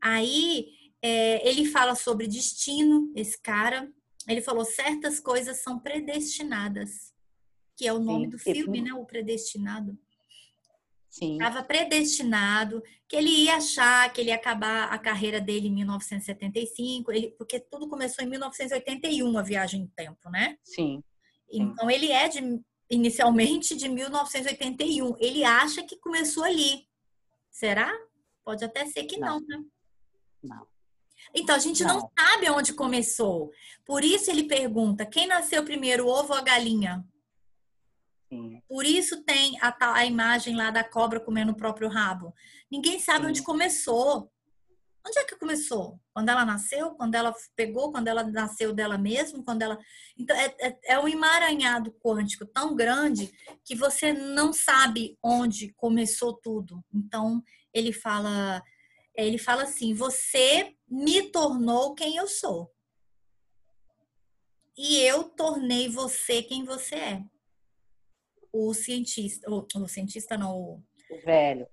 Aí é, ele fala sobre destino, esse cara. Ele falou certas coisas são predestinadas, que é o nome Sim. do filme, né? O predestinado. Sim. Estava predestinado, que ele ia achar que ele ia acabar a carreira dele em 1975, ele, porque tudo começou em 1981, a viagem no tempo, né? Sim. Então ele é de inicialmente de 1981. Ele acha que começou ali. Será? Pode até ser que não, não né? Não. Então, a gente não. não. sabe onde começou. Por isso ele pergunta: quem nasceu primeiro, o ovo ou a galinha? Sim. Por isso tem a, a imagem lá da cobra comendo o próprio rabo. Ninguém sabe Sim. onde começou. Onde é que começou? Quando ela nasceu? Quando ela pegou? Quando ela nasceu dela mesma? Quando ela. Então, é, é, é um emaranhado quântico tão grande que você não sabe onde começou tudo. Então, ele fala. Ele fala assim: você me tornou quem eu sou. E eu tornei você quem você é. o cientista, o, o cientista não, o, o velho,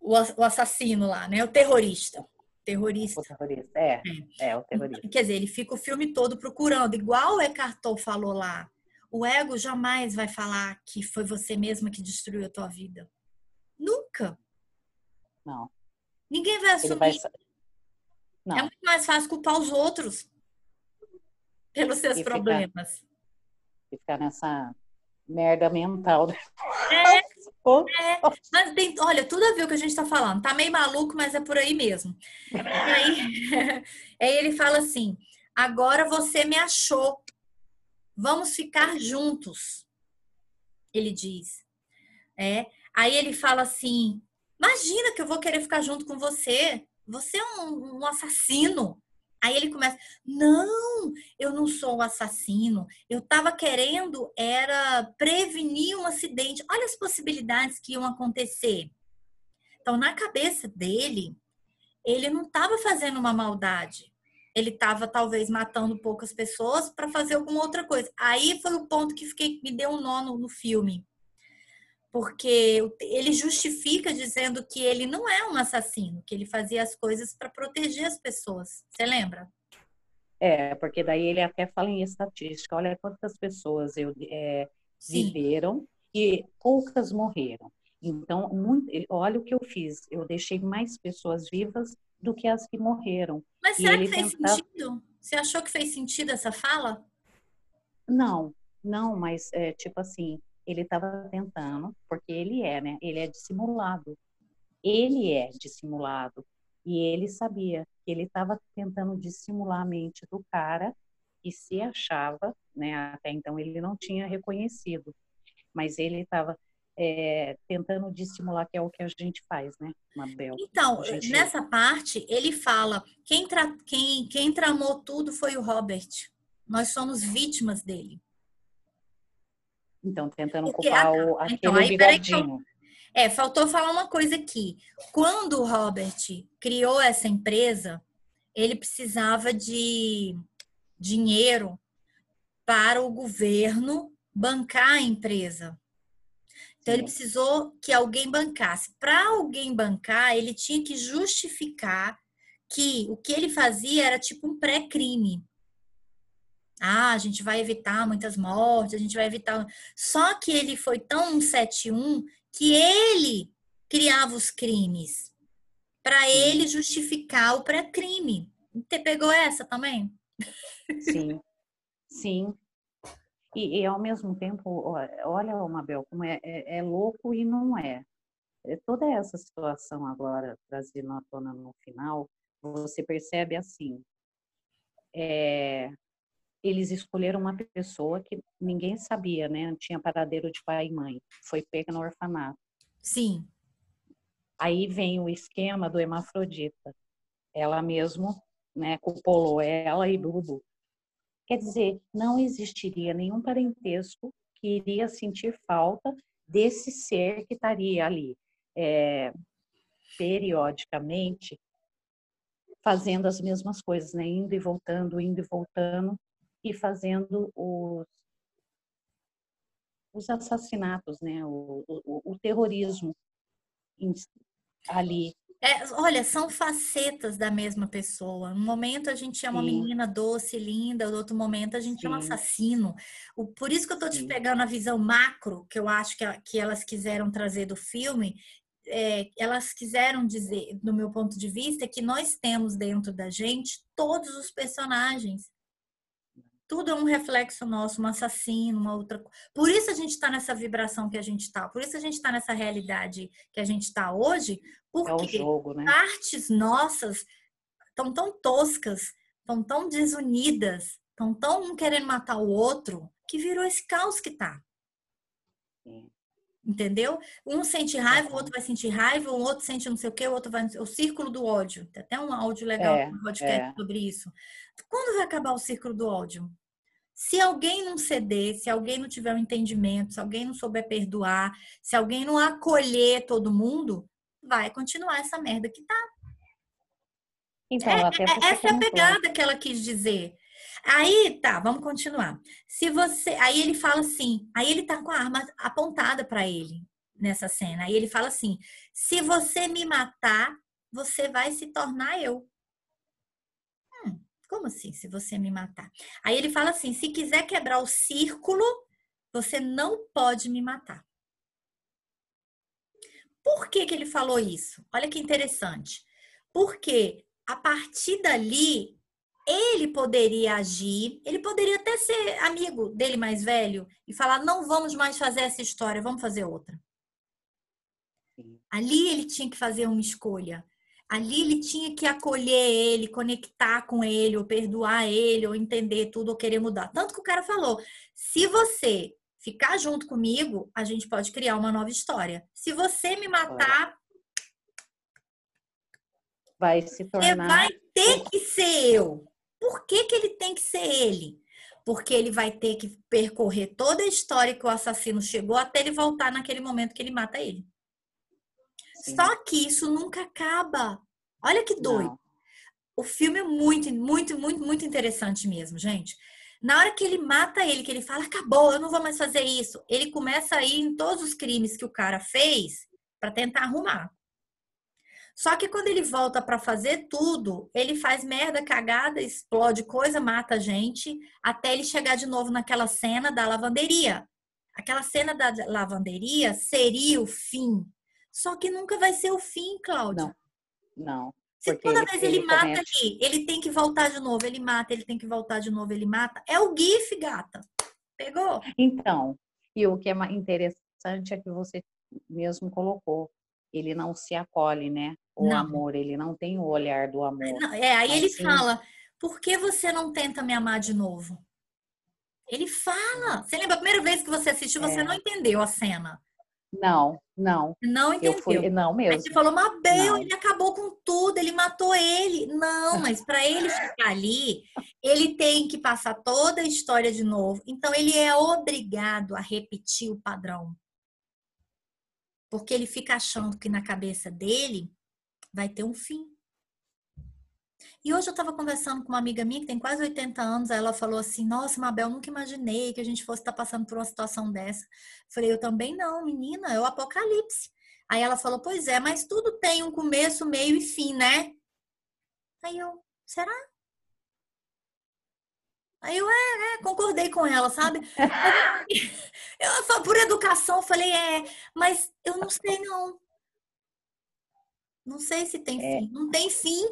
o, o, assassino lá, né? O terrorista. Terrorista. O terrorista, é, é, é o terrorista. Quer dizer, ele fica o filme todo procurando, igual o Eckhart Tolle falou lá. O ego jamais vai falar que foi você mesma que destruiu a tua vida. Nunca. Não. Ninguém vai assumir. Vai... É muito mais fácil culpar os outros pelos seus e problemas. Ficar, e ficar nessa merda mental. É, é, mas bem, olha, tudo a ver o que a gente está falando. Tá meio maluco, mas é por aí mesmo. Aí, [LAUGHS] aí ele fala assim: agora você me achou. Vamos ficar juntos. Ele diz. É. Aí ele fala assim: imagina que eu vou querer ficar junto com você. Você é um, um assassino. Aí ele começa: não, eu não sou o assassino. Eu estava querendo era prevenir um acidente. Olha as possibilidades que iam acontecer. Então, na cabeça dele, ele não estava fazendo uma maldade. Ele estava talvez matando poucas pessoas para fazer alguma outra coisa. Aí foi o ponto que fiquei, me deu um nó no, no filme porque ele justifica dizendo que ele não é um assassino, que ele fazia as coisas para proteger as pessoas. Você lembra? É, porque daí ele até fala em estatística, olha quantas pessoas eu, é, viveram e poucas morreram. Então, muito, olha o que eu fiz, eu deixei mais pessoas vivas do que as que morreram. Mas será que fez tentava... sentido? Você achou que fez sentido essa fala? Não, não, mas é, tipo assim, ele estava tentando, porque ele é, né? Ele é dissimulado. Ele é dissimulado. E ele sabia que ele estava tentando dissimular a mente do cara e se achava, né? Até então ele não tinha reconhecido, mas ele estava é, tentando dissimular que é o que a gente faz, né, Mabel? Então, gente... nessa parte ele fala quem, tra... quem, quem tramou tudo foi o Robert. Nós somos vítimas dele. Então, tentando ocupar o, aquele então, aí, bigodinho. É, faltou falar uma coisa aqui. Quando o Robert criou essa empresa, ele precisava de dinheiro para o governo bancar a empresa. Então, ele precisou que alguém bancasse. Para alguém bancar, ele tinha que justificar que o que ele fazia era tipo um pré-crime ah, a gente vai evitar muitas mortes, a gente vai evitar. Só que ele foi tão 71 que ele criava os crimes para ele justificar o pré-crime. Você pegou essa também? Sim, [LAUGHS] sim. E, e, ao mesmo tempo, olha, Mabel, como é, é, é louco e não é. é. Toda essa situação agora, trazendo à tona no final, você percebe assim, é, eles escolheram uma pessoa que ninguém sabia, né? Não tinha paradeiro de pai e mãe. Foi pega no orfanato. Sim. Aí vem o esquema do hermafrodita. Ela mesmo, né, copolou ela e Bubu. Quer dizer, não existiria nenhum parentesco que iria sentir falta desse ser que estaria ali é, periodicamente fazendo as mesmas coisas, né? Indo e voltando, indo e voltando e fazendo os, os assassinatos, né? o, o, o terrorismo ali. É, olha, são facetas da mesma pessoa. No momento a gente é uma Sim. menina doce, linda, no outro momento a gente Sim. é um assassino. O, por isso que eu estou te pegando a visão macro, que eu acho que, que elas quiseram trazer do filme. É, elas quiseram dizer, do meu ponto de vista, que nós temos dentro da gente todos os personagens tudo é um reflexo nosso, um assassino, uma outra. Por isso a gente está nessa vibração que a gente está, por isso a gente está nessa realidade que a gente está hoje, porque é jogo, né? partes nossas estão tão toscas, estão tão desunidas, estão tão um querendo matar o outro, que virou esse caos que tá. Entendeu? Um sente raiva, o outro vai sentir raiva, o outro sente não sei o que, o outro vai. O círculo do ódio. Tem até um áudio legal é, no podcast é. sobre isso. Quando vai acabar o círculo do ódio? Se alguém não ceder, se alguém não tiver um entendimento, se alguém não souber perdoar, se alguém não acolher todo mundo, vai continuar essa merda que tá. Então, é, é, essa é a pegada que ela quis dizer. Aí, tá, vamos continuar. Se você, aí ele fala assim, aí ele tá com a arma apontada para ele nessa cena. Aí ele fala assim: "Se você me matar, você vai se tornar eu". Como assim, se você me matar? Aí ele fala assim: "Se quiser quebrar o círculo, você não pode me matar". Por que que ele falou isso? Olha que interessante. Porque a partir dali ele poderia agir, ele poderia até ser amigo dele mais velho e falar: não vamos mais fazer essa história, vamos fazer outra. Ali ele tinha que fazer uma escolha. Ali ele tinha que acolher ele, conectar com ele, ou perdoar ele, ou entender tudo, ou querer mudar. Tanto que o cara falou: se você ficar junto comigo, a gente pode criar uma nova história. Se você me matar, vai se tornar. Vai ter que ser eu. Por que, que ele tem que ser ele? Porque ele vai ter que percorrer toda a história que o assassino chegou até ele voltar naquele momento que ele mata ele. Sim. Só que isso nunca acaba. Olha que doido. Não. O filme é muito, muito, muito, muito interessante mesmo, gente. Na hora que ele mata ele, que ele fala, acabou, eu não vou mais fazer isso, ele começa a ir em todos os crimes que o cara fez para tentar arrumar. Só que quando ele volta para fazer tudo, ele faz merda, cagada, explode coisa, mata gente, até ele chegar de novo naquela cena da lavanderia. Aquela cena da lavanderia seria o fim. Só que nunca vai ser o fim, Cláudia. Não. Não. Se toda ele, vez ele, ele mata comete... ali, ele tem que voltar de novo, ele mata, ele tem que voltar de novo, ele mata. É o GIF, gata. Pegou? Então, e o que é interessante é que você mesmo colocou ele não se acolhe, né? O não. amor, ele não tem o olhar do amor. Não, é, aí ele fala: por que você não tenta me amar de novo? Ele fala. Você lembra a primeira vez que você assistiu, você é. não entendeu a cena. Não, não. Não entendeu. Eu fui, não mesmo. Aí você falou, Mabel, ele acabou com tudo, ele matou ele. Não, mas para ele ficar ali, ele tem que passar toda a história de novo. Então ele é obrigado a repetir o padrão. Porque ele fica achando que na cabeça dele vai ter um fim. E hoje eu estava conversando com uma amiga minha que tem quase 80 anos, aí ela falou assim: Nossa, Mabel, nunca imaginei que a gente fosse estar tá passando por uma situação dessa. falei: Eu também não, menina, é o apocalipse. Aí ela falou: Pois é, mas tudo tem um começo, meio e fim, né? Aí eu: Será? Aí eu, é, é, concordei com ela, sabe? [LAUGHS] eu, por educação, falei, é, mas eu não sei não. Não sei se tem é. fim. Não tem fim.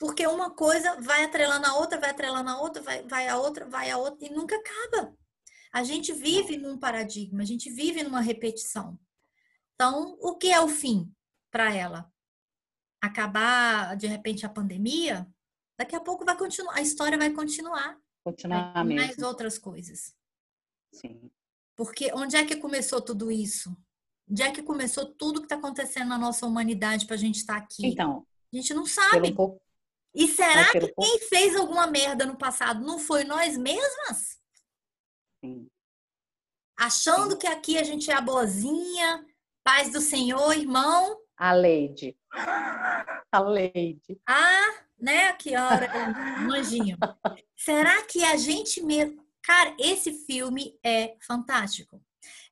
Porque uma coisa vai atrelando a outra, vai atrelando a outra, vai, vai a outra, vai a outra, e nunca acaba. A gente vive num paradigma, a gente vive numa repetição. Então, o que é o fim para ela? Acabar, de repente, a pandemia? Daqui a pouco vai continuar, a história vai continuar. Continuar vai mesmo. Mais outras coisas. Sim. Porque onde é que começou tudo isso? Onde é que começou tudo que está acontecendo na nossa humanidade para a gente estar tá aqui? Então. A gente não sabe. Pouco... E será que quem fez alguma merda no passado não foi nós mesmas? Sim. Achando Sim. que aqui a gente é a boazinha, paz do Senhor, irmão. A Leide. A Leide. Ah, né? Aqui, hora, manjinho. Será que a gente mesmo. Cara, esse filme é fantástico.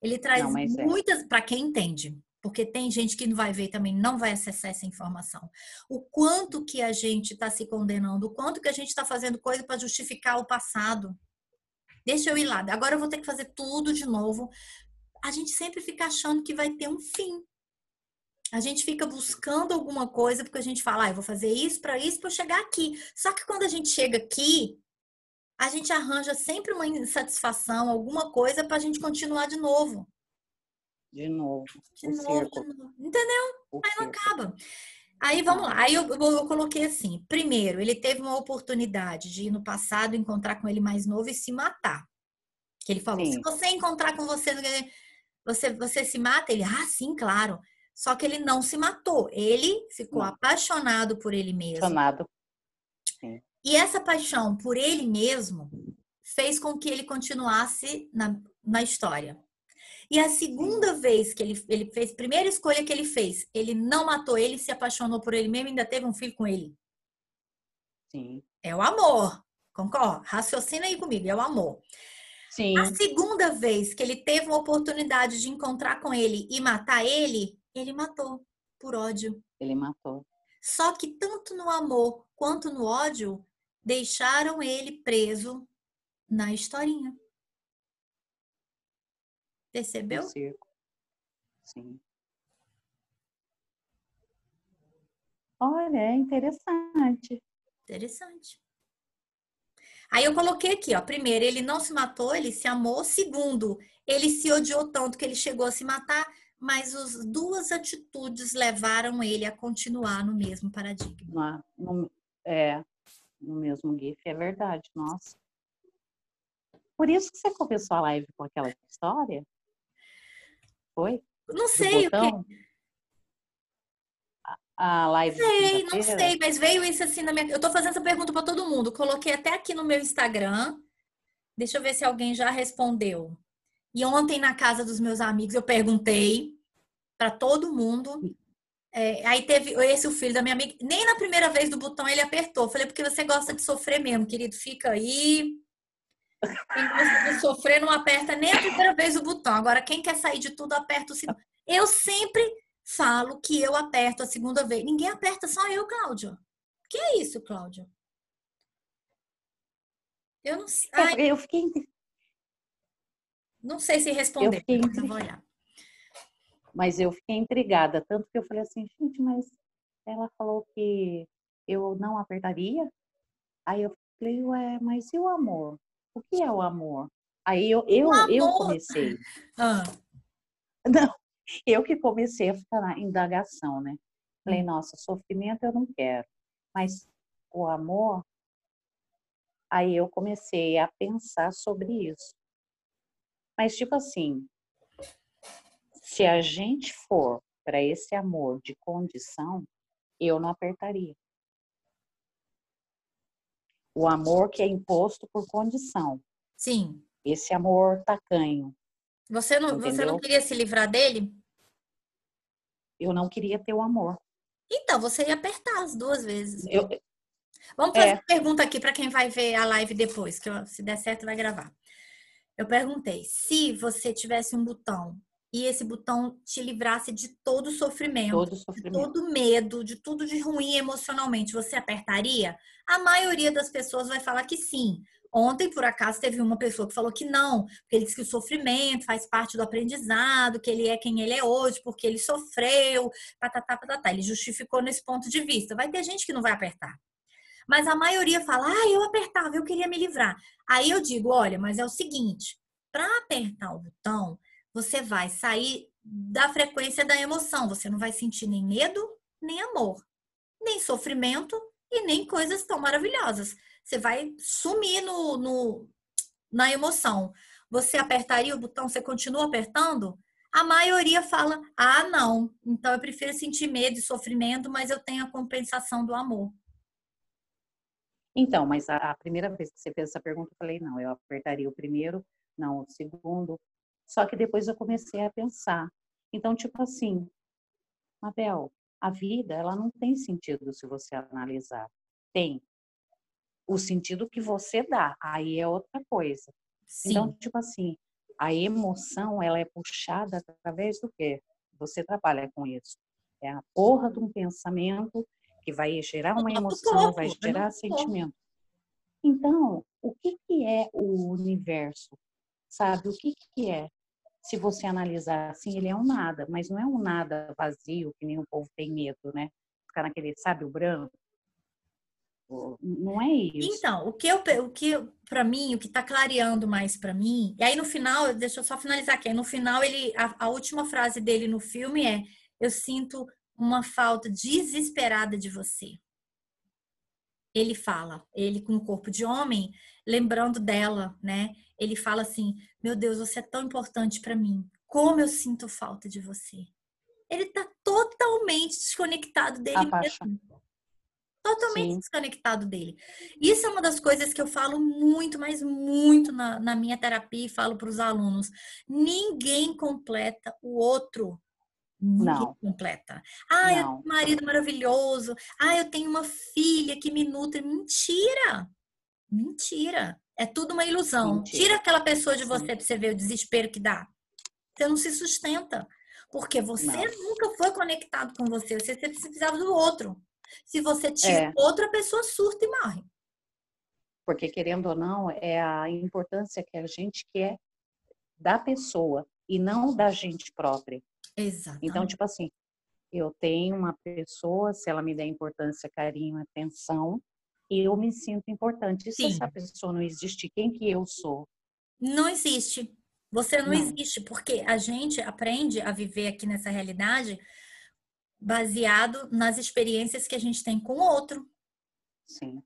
Ele traz não, é. muitas. É. para quem entende, porque tem gente que não vai ver também, não vai acessar essa informação. O quanto que a gente está se condenando, o quanto que a gente está fazendo coisa para justificar o passado. Deixa eu ir lá, agora eu vou ter que fazer tudo de novo. A gente sempre fica achando que vai ter um fim. A gente fica buscando alguma coisa porque a gente fala, ah, eu vou fazer isso para isso para chegar aqui. Só que quando a gente chega aqui, a gente arranja sempre uma insatisfação, alguma coisa para a gente continuar de novo. De novo. De novo, de novo. Entendeu? O Aí não acaba. Aí vamos lá. Aí eu, eu, coloquei assim: primeiro, ele teve uma oportunidade de ir no passado, encontrar com ele mais novo e se matar. Que ele falou: sim. se você encontrar com você, você, você se mata? Ele, ah, sim, claro. Só que ele não se matou. Ele ficou não. apaixonado por ele mesmo. Apaixonado. Sim. E essa paixão por ele mesmo fez com que ele continuasse na, na história. E a segunda vez que ele, ele fez, primeira escolha que ele fez, ele não matou ele, se apaixonou por ele mesmo e ainda teve um filho com ele. Sim. É o amor. Concorda? Raciocina aí comigo, é o amor. Sim. A segunda vez que ele teve uma oportunidade de encontrar com ele e matar ele, ele matou por ódio. Ele matou. Só que tanto no amor quanto no ódio, deixaram ele preso na historinha. Percebeu? Sim. Olha, é interessante. Interessante. Aí eu coloquei aqui, ó. Primeiro, ele não se matou, ele se amou. Segundo, ele se odiou tanto que ele chegou a se matar, mas as duas atitudes levaram ele a continuar no mesmo paradigma. No, é, no mesmo GIF, é verdade, nossa. Por isso que você começou a live com aquela história? Foi? Não sei, o que a live? Sei, não sei, mas veio isso assim na minha. Eu tô fazendo essa pergunta para todo mundo. Coloquei até aqui no meu Instagram. Deixa eu ver se alguém já respondeu. E ontem na casa dos meus amigos eu perguntei para todo mundo. É, aí teve esse o filho da minha amiga. Nem na primeira vez do botão ele apertou. Falei porque você gosta de sofrer mesmo, querido. Fica aí. Quem gosta de sofrer não aperta nem a primeira vez o botão. Agora quem quer sair de tudo aperta o segundo. Eu sempre falo que eu aperto a segunda vez. Ninguém aperta, só eu, Cláudio. Que é isso, Cláudio? Eu não sei. Ai, eu fiquei. Não sei se respondeu, eu mas eu vou olhar. Mas eu fiquei intrigada, tanto que eu falei assim, gente, mas ela falou que eu não apertaria. Aí eu falei, ué, mas e o amor? O que é o amor? Aí eu, eu, eu comecei. [LAUGHS] Ah. [LAUGHS] Não, eu que comecei a ficar na indagação, né? Falei, hum. nossa, sofrimento eu não quero, mas o amor. Aí eu comecei a pensar sobre isso. Mas, tipo assim, se a gente for para esse amor de condição, eu não apertaria. O amor que é imposto por condição. Sim. Esse amor tacanho. Você não, você não queria se livrar dele? Eu não queria ter o amor. Então, você ia apertar as duas vezes. Eu, Vamos fazer é. uma pergunta aqui para quem vai ver a live depois, que se der certo vai gravar. Eu perguntei: se você tivesse um botão e esse botão te livrasse de todo sofrimento, todo sofrimento, de todo medo, de tudo de ruim emocionalmente, você apertaria? A maioria das pessoas vai falar que sim. Ontem, por acaso, teve uma pessoa que falou que não, porque ele disse que o sofrimento faz parte do aprendizado, que ele é quem ele é hoje, porque ele sofreu, patatá, patatá. Ele justificou nesse ponto de vista. Vai ter gente que não vai apertar. Mas a maioria fala, ah, eu apertava, eu queria me livrar. Aí eu digo, olha, mas é o seguinte, para apertar o botão, você vai sair da frequência da emoção. Você não vai sentir nem medo, nem amor, nem sofrimento e nem coisas tão maravilhosas você vai sumir no, no, na emoção. Você apertaria o botão, você continua apertando? A maioria fala: ah, não, então eu prefiro sentir medo e sofrimento, mas eu tenho a compensação do amor. Então, mas a, a primeira vez que você fez essa pergunta, eu falei: não, eu apertaria o primeiro, não o segundo. Só que depois eu comecei a pensar. Então, tipo assim, Mabel, a vida, ela não tem sentido se você analisar. Tem, o sentido que você dá, aí é outra coisa. Então, Sim. Então, tipo assim, a emoção, ela é puxada através do quê? Você trabalha com isso. É a porra de um pensamento que vai gerar uma emoção, vai gerar sentimento. Então, o que, que é o universo? Sabe, o que, que é? Se você analisar assim, ele é um nada, mas não é um nada vazio, que nem o povo tem medo, né? Ficar naquele, sabe, o branco. Não é isso. Então, o que eu, o que para mim, o que está clareando mais para mim, e aí no final, deixa eu só finalizar aqui. No final ele a, a última frase dele no filme é: "Eu sinto uma falta desesperada de você". Ele fala, ele com o corpo de homem, lembrando dela, né? Ele fala assim: "Meu Deus, você é tão importante para mim. Como eu sinto falta de você". Ele está totalmente desconectado dele mesmo totalmente Sim. desconectado dele. Isso é uma das coisas que eu falo muito, mas muito na, na minha terapia e falo para os alunos. Ninguém completa o outro. Ninguém não. completa. Ah, eu tenho um marido maravilhoso. Ah, eu tenho uma filha que me nutre. Mentira! Mentira. É tudo uma ilusão. Mentira. Tira aquela pessoa de você para você ver o desespero que dá. Você não se sustenta. Porque você Não. nunca foi conectado com você. Você sempre precisava do outro. Se você tira É. outra pessoa surta e morre. Porque, querendo ou não, é a importância que a gente quer da pessoa e não da gente própria. Exato. Então, tipo assim, eu tenho uma pessoa, se ela me der importância, carinho, atenção, eu me sinto importante. E se Sim. essa pessoa não existir, quem que eu sou? Não existe. Você não, Não. existe, porque a gente aprende a viver aqui nessa realidade baseado nas experiências que a gente tem com o outro. Sim.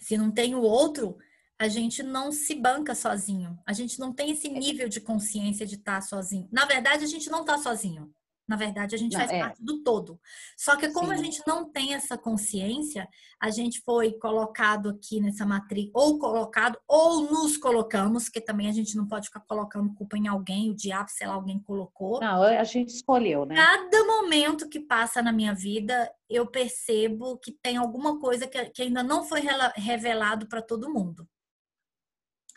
Se não tem o outro, a gente não se banca sozinho. A gente não tem É. esse nível de consciência de estar sozinho. Na verdade, a gente não está sozinho. Na verdade, a gente Não, faz é. parte do todo. Só que como a Sim. gente não tem essa consciência, a gente foi colocado aqui nessa matriz, ou colocado, ou nos colocamos, que também a gente não pode ficar colocando culpa em alguém, o diabo, sei lá, alguém colocou. Não, a gente escolheu, né? Cada momento que passa na minha vida, eu percebo que tem alguma coisa que, que ainda não foi revelado para todo mundo.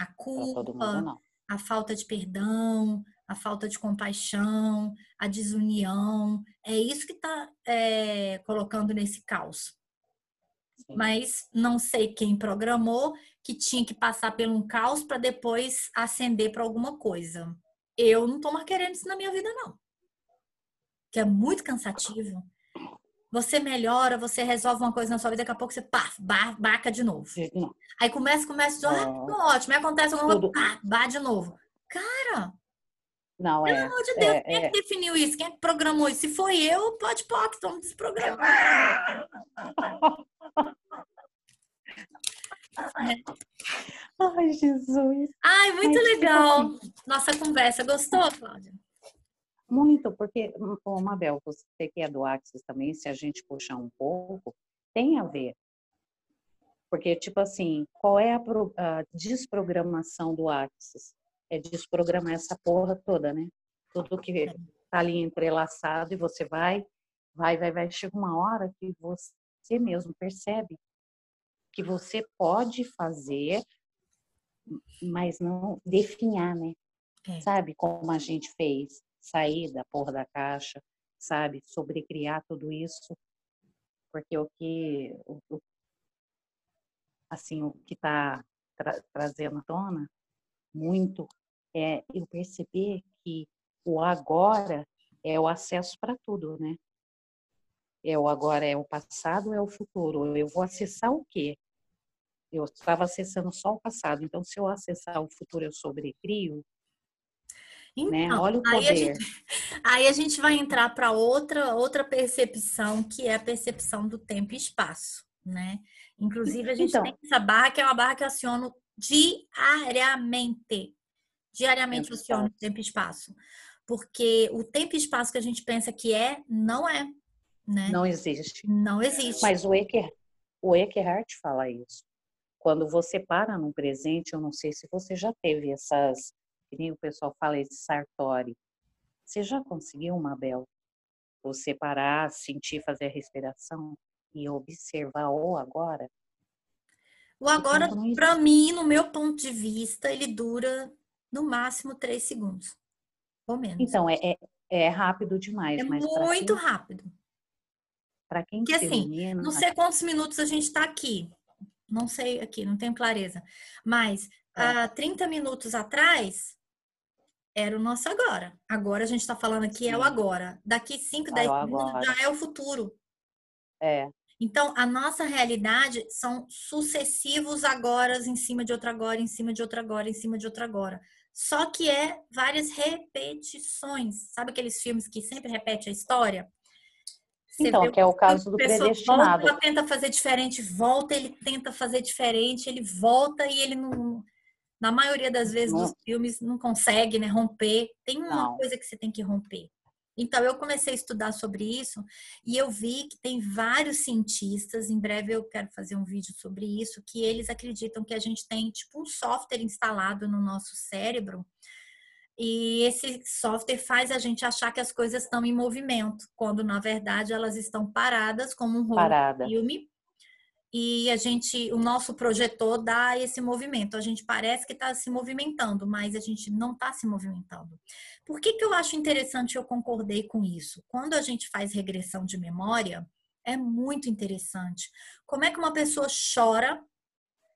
A culpa, a falta de perdão, a falta de compaixão, a desunião. É isso que está colocando nesse caos. Sim. Mas não sei quem programou que tinha que passar por um caos para depois ascender para alguma coisa. Eu não tô mais querendo isso na minha vida, não. Que é muito cansativo. Você melhora, você resolve uma coisa na sua vida, daqui a pouco você pá, ba- baca de novo. Não. Aí começa, começa, ah, tudo ótimo. Aí acontece alguma coisa, pá, bá de novo. Cara, Não, é. pelo amor de Deus, é- quem é é- que definiu isso? Quem é que programou isso? Se foi eu, pode pôr, estamos desprogramados. [LAUGHS] Ai, Jesus. Ai, muito tipo legal. assim, Nossa conversa. Gostou, Cláudia? Muito, porque, ô, Mabel, você que é do Axis também, se a gente puxar um pouco, tem a ver. Porque, tipo assim, qual é a, pro- a desprogramação do Axis? É desprogramar essa porra toda, né? Tudo que tá ali entrelaçado e você vai, vai, vai, vai. Chega uma hora que você mesmo percebe que você pode fazer, mas não definhar, né? É. Sabe como a gente fez? Sair da porra da caixa, sabe? Sobrecriar tudo isso. Porque o que, o, assim, o que está trazendo à tona muito é eu perceber que o agora é o acesso para tudo, né? É o agora, é o passado, é o futuro. Eu vou acessar o quê? Eu estava acessando só o passado. Então, se eu acessar o futuro, eu sobrecrio, né? Então, Olha o aí, a poder. gente, aí a gente vai entrar para outra, outra percepção, que é a percepção do tempo e espaço, né? Inclusive, a gente Então. tem essa barra, que é uma barra que eu aciono diariamente. Diariamente eu aciono espaço. tempo e espaço. Porque o tempo e espaço que a gente pensa que é, não é, né? Não existe. Não existe. Mas o Eckhart, o Eckhart fala isso. Quando você para num presente, eu não sei se você já teve essas, nem o pessoal fala, esse Sartori. Você já conseguiu, Mabel? Você parar, sentir, fazer a respiração e observar o agora? O agora, não para mim, no meu ponto de vista, ele dura no máximo três segundos. Ou menos. Então, é, é, é rápido demais, é mas para muito quem, rápido. pra quem se assim, Não sei quantos minutos a gente está aqui. Não sei aqui, não tenho clareza. Mas É. há 30 minutos atrás era o nosso agora. Agora a gente está falando aqui é o Sim. agora. Daqui 5, É 10 o segundos agora. já é o futuro. é, Então, a nossa realidade são sucessivos agora em cima de outra agora, em cima de outra agora, em cima de outra agora. Só que é várias repetições. Sabe aqueles filmes que sempre repete a história? Você Então, que é o caso do predestinado. Volta, ela tenta fazer diferente, volta, ele tenta fazer diferente, ele volta e ele não. Na maioria das vezes Não. dos filmes não consegue, né, romper. Tem uma Não. coisa que você tem que romper. Então eu comecei a estudar sobre isso e eu vi que tem vários cientistas, em breve eu quero fazer um vídeo sobre isso, que eles acreditam que a gente tem tipo um software instalado no nosso cérebro e esse software faz a gente achar que as coisas estão em movimento, quando na verdade elas estão paradas como um rolo Parada. filme e a gente, o nosso projetor dá esse movimento. A gente parece que está se movimentando, mas a gente não está se movimentando. Por que, que eu acho interessante eu concordei com isso? Quando a gente faz regressão de memória, é muito interessante. Como é que uma pessoa chora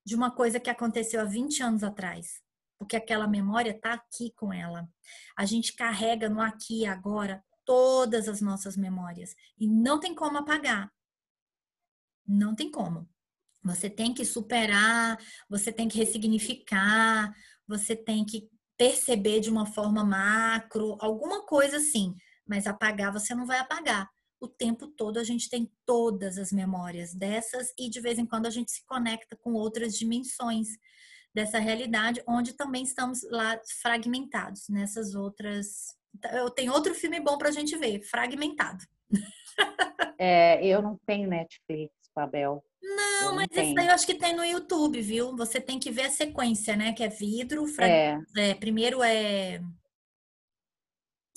de uma coisa que aconteceu há 20 anos atrás? Porque aquela memória está aqui com ela. A gente carrega no aqui e agora todas as nossas memórias e não tem como apagar. Não tem como. Você tem que superar, você tem que ressignificar, você tem que perceber de uma forma macro, alguma coisa assim. Mas apagar você não vai apagar. O tempo todo a gente tem todas as memórias dessas e de vez em quando a gente se conecta com outras dimensões dessa realidade, onde também estamos lá fragmentados nessas outras. Eu tenho outro filme bom para a gente ver, Fragmentado. É, eu não tenho Netflix. Babel. Não, não mas tem. isso aí eu acho que tem no YouTube, viu? Você tem que ver a sequência, né? Que é vidro, frag... é. é. primeiro é.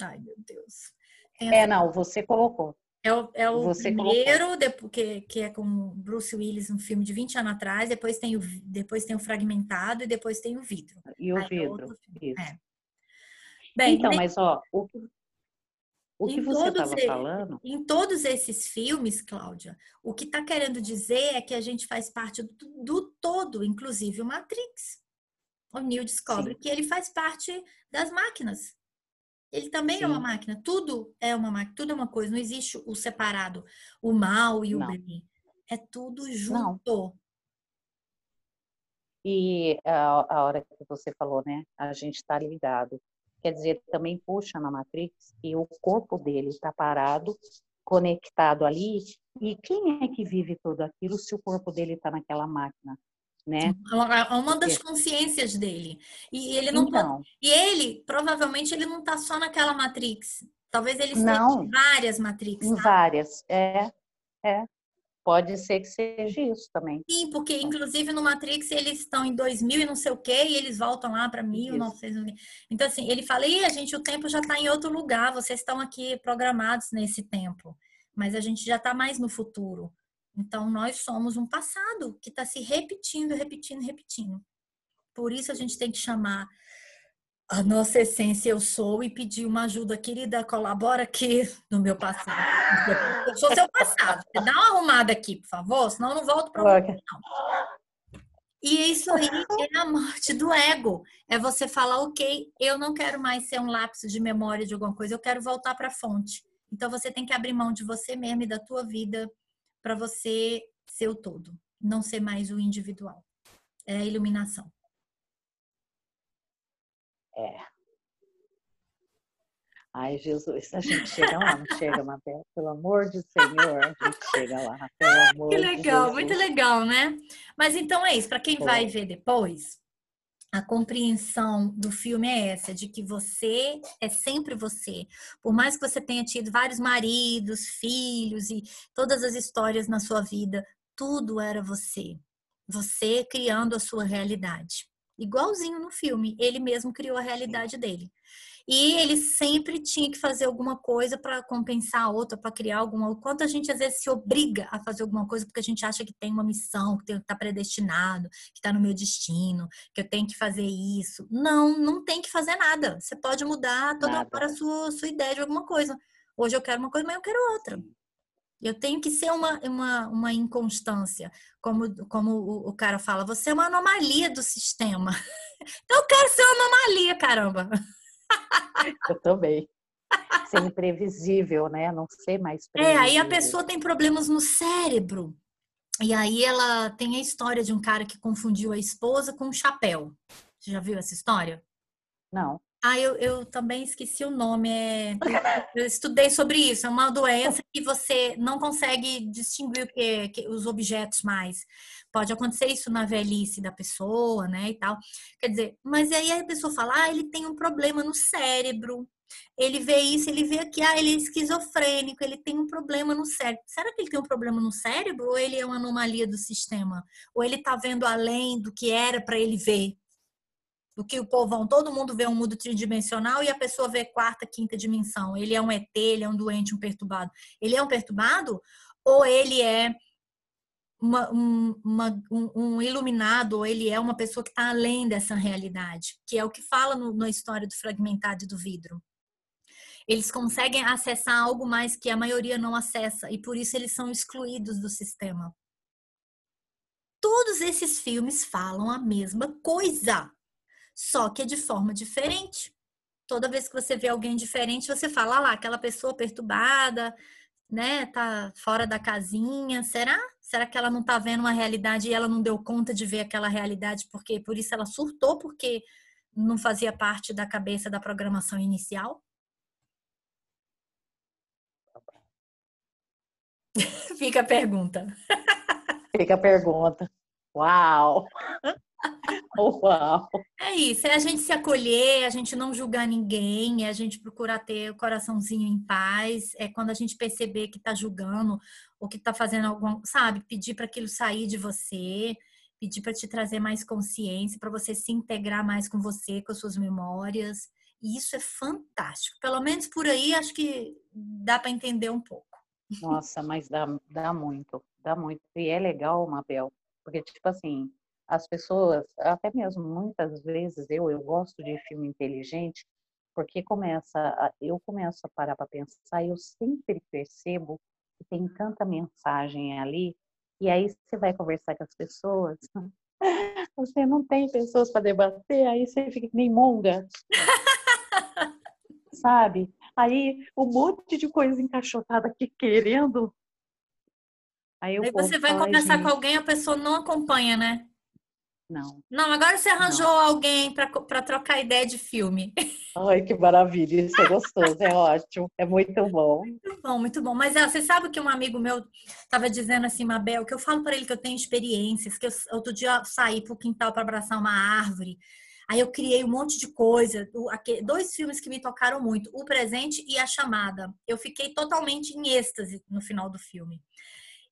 Ai, meu Deus. é, não, você colocou. É o, é o você primeiro, depois, que, que é com Bruce Willis, um filme de 20 anos atrás, depois tem o, depois tem o Fragmentado e depois tem o Vidro. E o Vidro, é é. Bem, então, mas ó, o que, o que em você estava falando? Em todos esses filmes, Cláudia, o que está querendo dizer é que a gente faz parte do, do todo, inclusive o Matrix. O Neo descobre Sim. que ele faz parte das máquinas. Ele também Sim. é uma máquina. Tudo é uma máquina, tudo é uma coisa. Não existe o separado, o mal e o Não. bem. É tudo junto. Não. E a, a hora que você falou, né? A gente está ligado quer dizer, também puxa na Matrix e o corpo dele está parado, conectado ali. E quem é que vive tudo aquilo se o corpo dele está naquela máquina? Né? É uma das consciências dele. E ele não tá então, e ele provavelmente ele não está só naquela matrix. Talvez ele esteja em várias matrix. Tá? Várias, é, é. Pode ser que seja isso também. Sim, porque inclusive no Matrix eles estão em 2000 e não sei o quê, e eles voltam lá para 1900. Então, assim, ele fala: e a gente, o tempo já está em outro lugar, vocês estão aqui programados nesse tempo, mas a gente já está mais no futuro. Então, nós somos um passado que está se repetindo, repetindo, repetindo. Por isso a gente tem que chamar a nossa essência eu sou e pedir uma ajuda querida, colabora aqui no meu passado. Eu sou seu passado. Dá uma arrumada aqui, por favor, senão eu não volto para você, não. E isso aí é a morte do ego. É você falar, ok, eu não quero mais ser um lapso de memória de alguma coisa, eu quero voltar para a fonte. Então você tem que abrir mão de você mesmo e da tua vida para você ser o todo, não ser mais o individual. É a iluminação. É. Ai, Jesus, a gente chega lá, não chega, Mabel? Pelo amor de Senhor, a gente chega lá. Pelo [LAUGHS] amor que legal, muito legal, né? Mas então é isso, para quem vai ver depois, a compreensão do filme é essa, de que você é sempre você. Por mais que você tenha tido vários maridos, filhos e todas as histórias na sua vida, tudo era você. Você criando a sua realidade igualzinho no filme. Ele mesmo criou a realidade dele. E ele sempre tinha que fazer alguma coisa para compensar a outra, para criar alguma. Quanto a gente às vezes se obriga a fazer alguma coisa porque a gente acha que tem uma missão, que está predestinado, que está no meu destino, que eu tenho que fazer isso. Não, não tem que fazer nada. Você pode mudar toda nada. hora a sua, sua ideia de alguma coisa. Hoje eu quero uma coisa, mas eu quero outra. Eu tenho que ser uma, uma, uma inconstância. Como, como o, o cara fala, você é uma anomalia do sistema. [LAUGHS] Então eu quero ser uma anomalia, caramba. Eu também. Ser imprevisível, né? Não ser mais previsível. É, aí a pessoa tem problemas no cérebro. E aí ela tem a história de um cara que confundiu a esposa com um chapéu. Você já viu essa história? Não. Ah, eu, eu também esqueci o nome. É... Eu estudei sobre isso. É uma doença que você não consegue distinguir o que, que, os objetos mais. Pode acontecer isso na velhice da pessoa, né, e tal. Quer dizer, mas aí a pessoa fala, ah, ele tem um problema no cérebro. Ele vê isso, ele vê que ah, ele é esquizofrênico, ele tem um problema no cérebro. Será que ele tem um problema no cérebro ou ele é uma anomalia do sistema? Ou ele está vendo além do que era para ele ver? Do que o povão, todo mundo vê um mundo tridimensional e a pessoa vê quarta, quinta dimensão. Ele é um ET, ele é um doente, um perturbado. Ele é um perturbado ou ele é uma, uma, um, um, iluminado, ou ele é uma pessoa que está além dessa realidade, que é o que fala no, na história do fragmentado do vidro. Eles conseguem acessar algo mais que a maioria não acessa, e por isso eles são excluídos do sistema. Todos esses filmes falam a mesma coisa, só que de forma diferente. Toda vez que você vê alguém diferente, você fala ah lá, aquela pessoa perturbada, né, tá fora da casinha. Será? Será que ela não tá vendo uma realidade e ela não deu conta de ver aquela realidade porque por isso ela surtou porque não fazia parte da cabeça da programação inicial? [LAUGHS] Fica a pergunta. Fica a pergunta. Uau! [LAUGHS] Uau! É isso, é a gente se acolher, a gente não julgar ninguém, é a gente procurar ter o coraçãozinho em paz, é quando a gente perceber que tá julgando ou que tá fazendo algum, sabe, pedir para aquilo sair de você, pedir para te trazer mais consciência, para você se integrar mais com você, com as suas memórias. E isso é fantástico. Pelo menos por aí acho que dá para entender um pouco. Nossa, mas dá, dá muito, dá muito. E é legal, Mabel, porque, tipo assim, as pessoas, até mesmo muitas vezes eu, eu gosto de filme inteligente, porque começa, eu começo a parar para pensar e eu sempre percebo que tem tanta mensagem ali, e aí você vai conversar com as pessoas, [LAUGHS] você não tem pessoas para debater, aí você fica que nem monga. [LAUGHS] Sabe? Aí um monte de coisa encaixotada aqui querendo Aí, Aí você vai conversar com alguém, a pessoa não acompanha, né? Não. Não, agora você arranjou não. alguém para trocar ideia de filme. Ai, que maravilha, isso é gostoso, é ótimo, é muito bom. Muito bom, muito bom. Mas você sabe que um amigo meu estava dizendo assim, Mabel, que eu falo para ele que eu tenho experiências, que eu, outro dia eu saí para o quintal para abraçar uma árvore. Aí eu criei um monte de coisa, dois filmes que me tocaram muito, O Presente e A Chamada. Eu fiquei totalmente em êxtase no final do filme.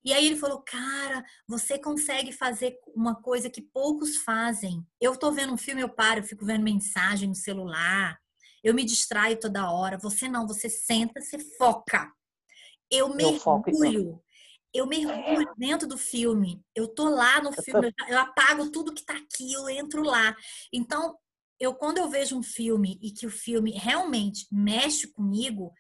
E aí ele falou, cara, você consegue fazer uma coisa que poucos fazem. Eu tô vendo um filme, eu paro, eu fico vendo mensagem no celular, eu me distraio toda hora. Você não, você senta, você foca. Eu mergulho. Eu mergulho dentro do filme. Eu tô lá no filme, eu apago tudo que tá aqui, eu entro lá. Então, eu quando eu vejo um filme e que o filme realmente mexe comigo,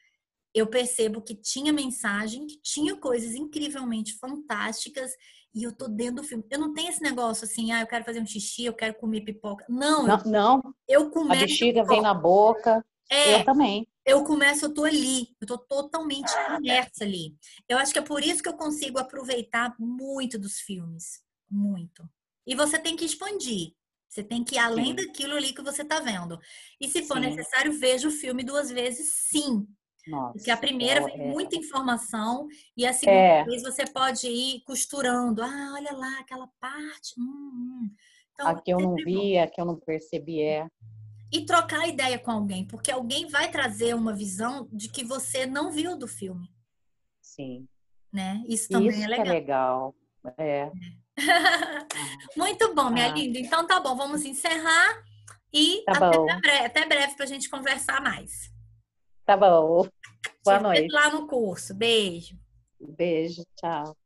eu percebo que tinha mensagem, que tinha coisas incrivelmente fantásticas e eu tô dentro do filme. Eu não tenho esse negócio assim, ah, eu quero fazer um xixi, eu quero comer pipoca. Não, não. Eu, não. eu começo. A bexiga vem na boca. É, eu também. Eu começo, eu tô ali, eu tô totalmente imersa ali. Eu acho que é por isso que eu consigo aproveitar muito dos filmes. Muito. E você tem que expandir. Você tem que ir além sim. daquilo ali que você tá vendo. E se for sim. necessário, veja o filme duas vezes, sim. Nossa, Porque a primeira vem é... muita informação e a segunda é. vez você pode ir costurando. Ah, olha lá, aquela parte. Hum, hum. Então, aqui eu não vi, aqui eu não percebi, é. E trocar ideia com alguém, porque alguém vai trazer uma visão de que você não viu do filme. Sim. Né? Isso também Isso é legal. É legal. É. é. [LAUGHS] Muito bom, minha ah. linda. Então tá bom, vamos encerrar e tá até, breve, até breve para a gente conversar mais. Tá bom. Boa noite. lá no curso. Beijo. Beijo, tchau.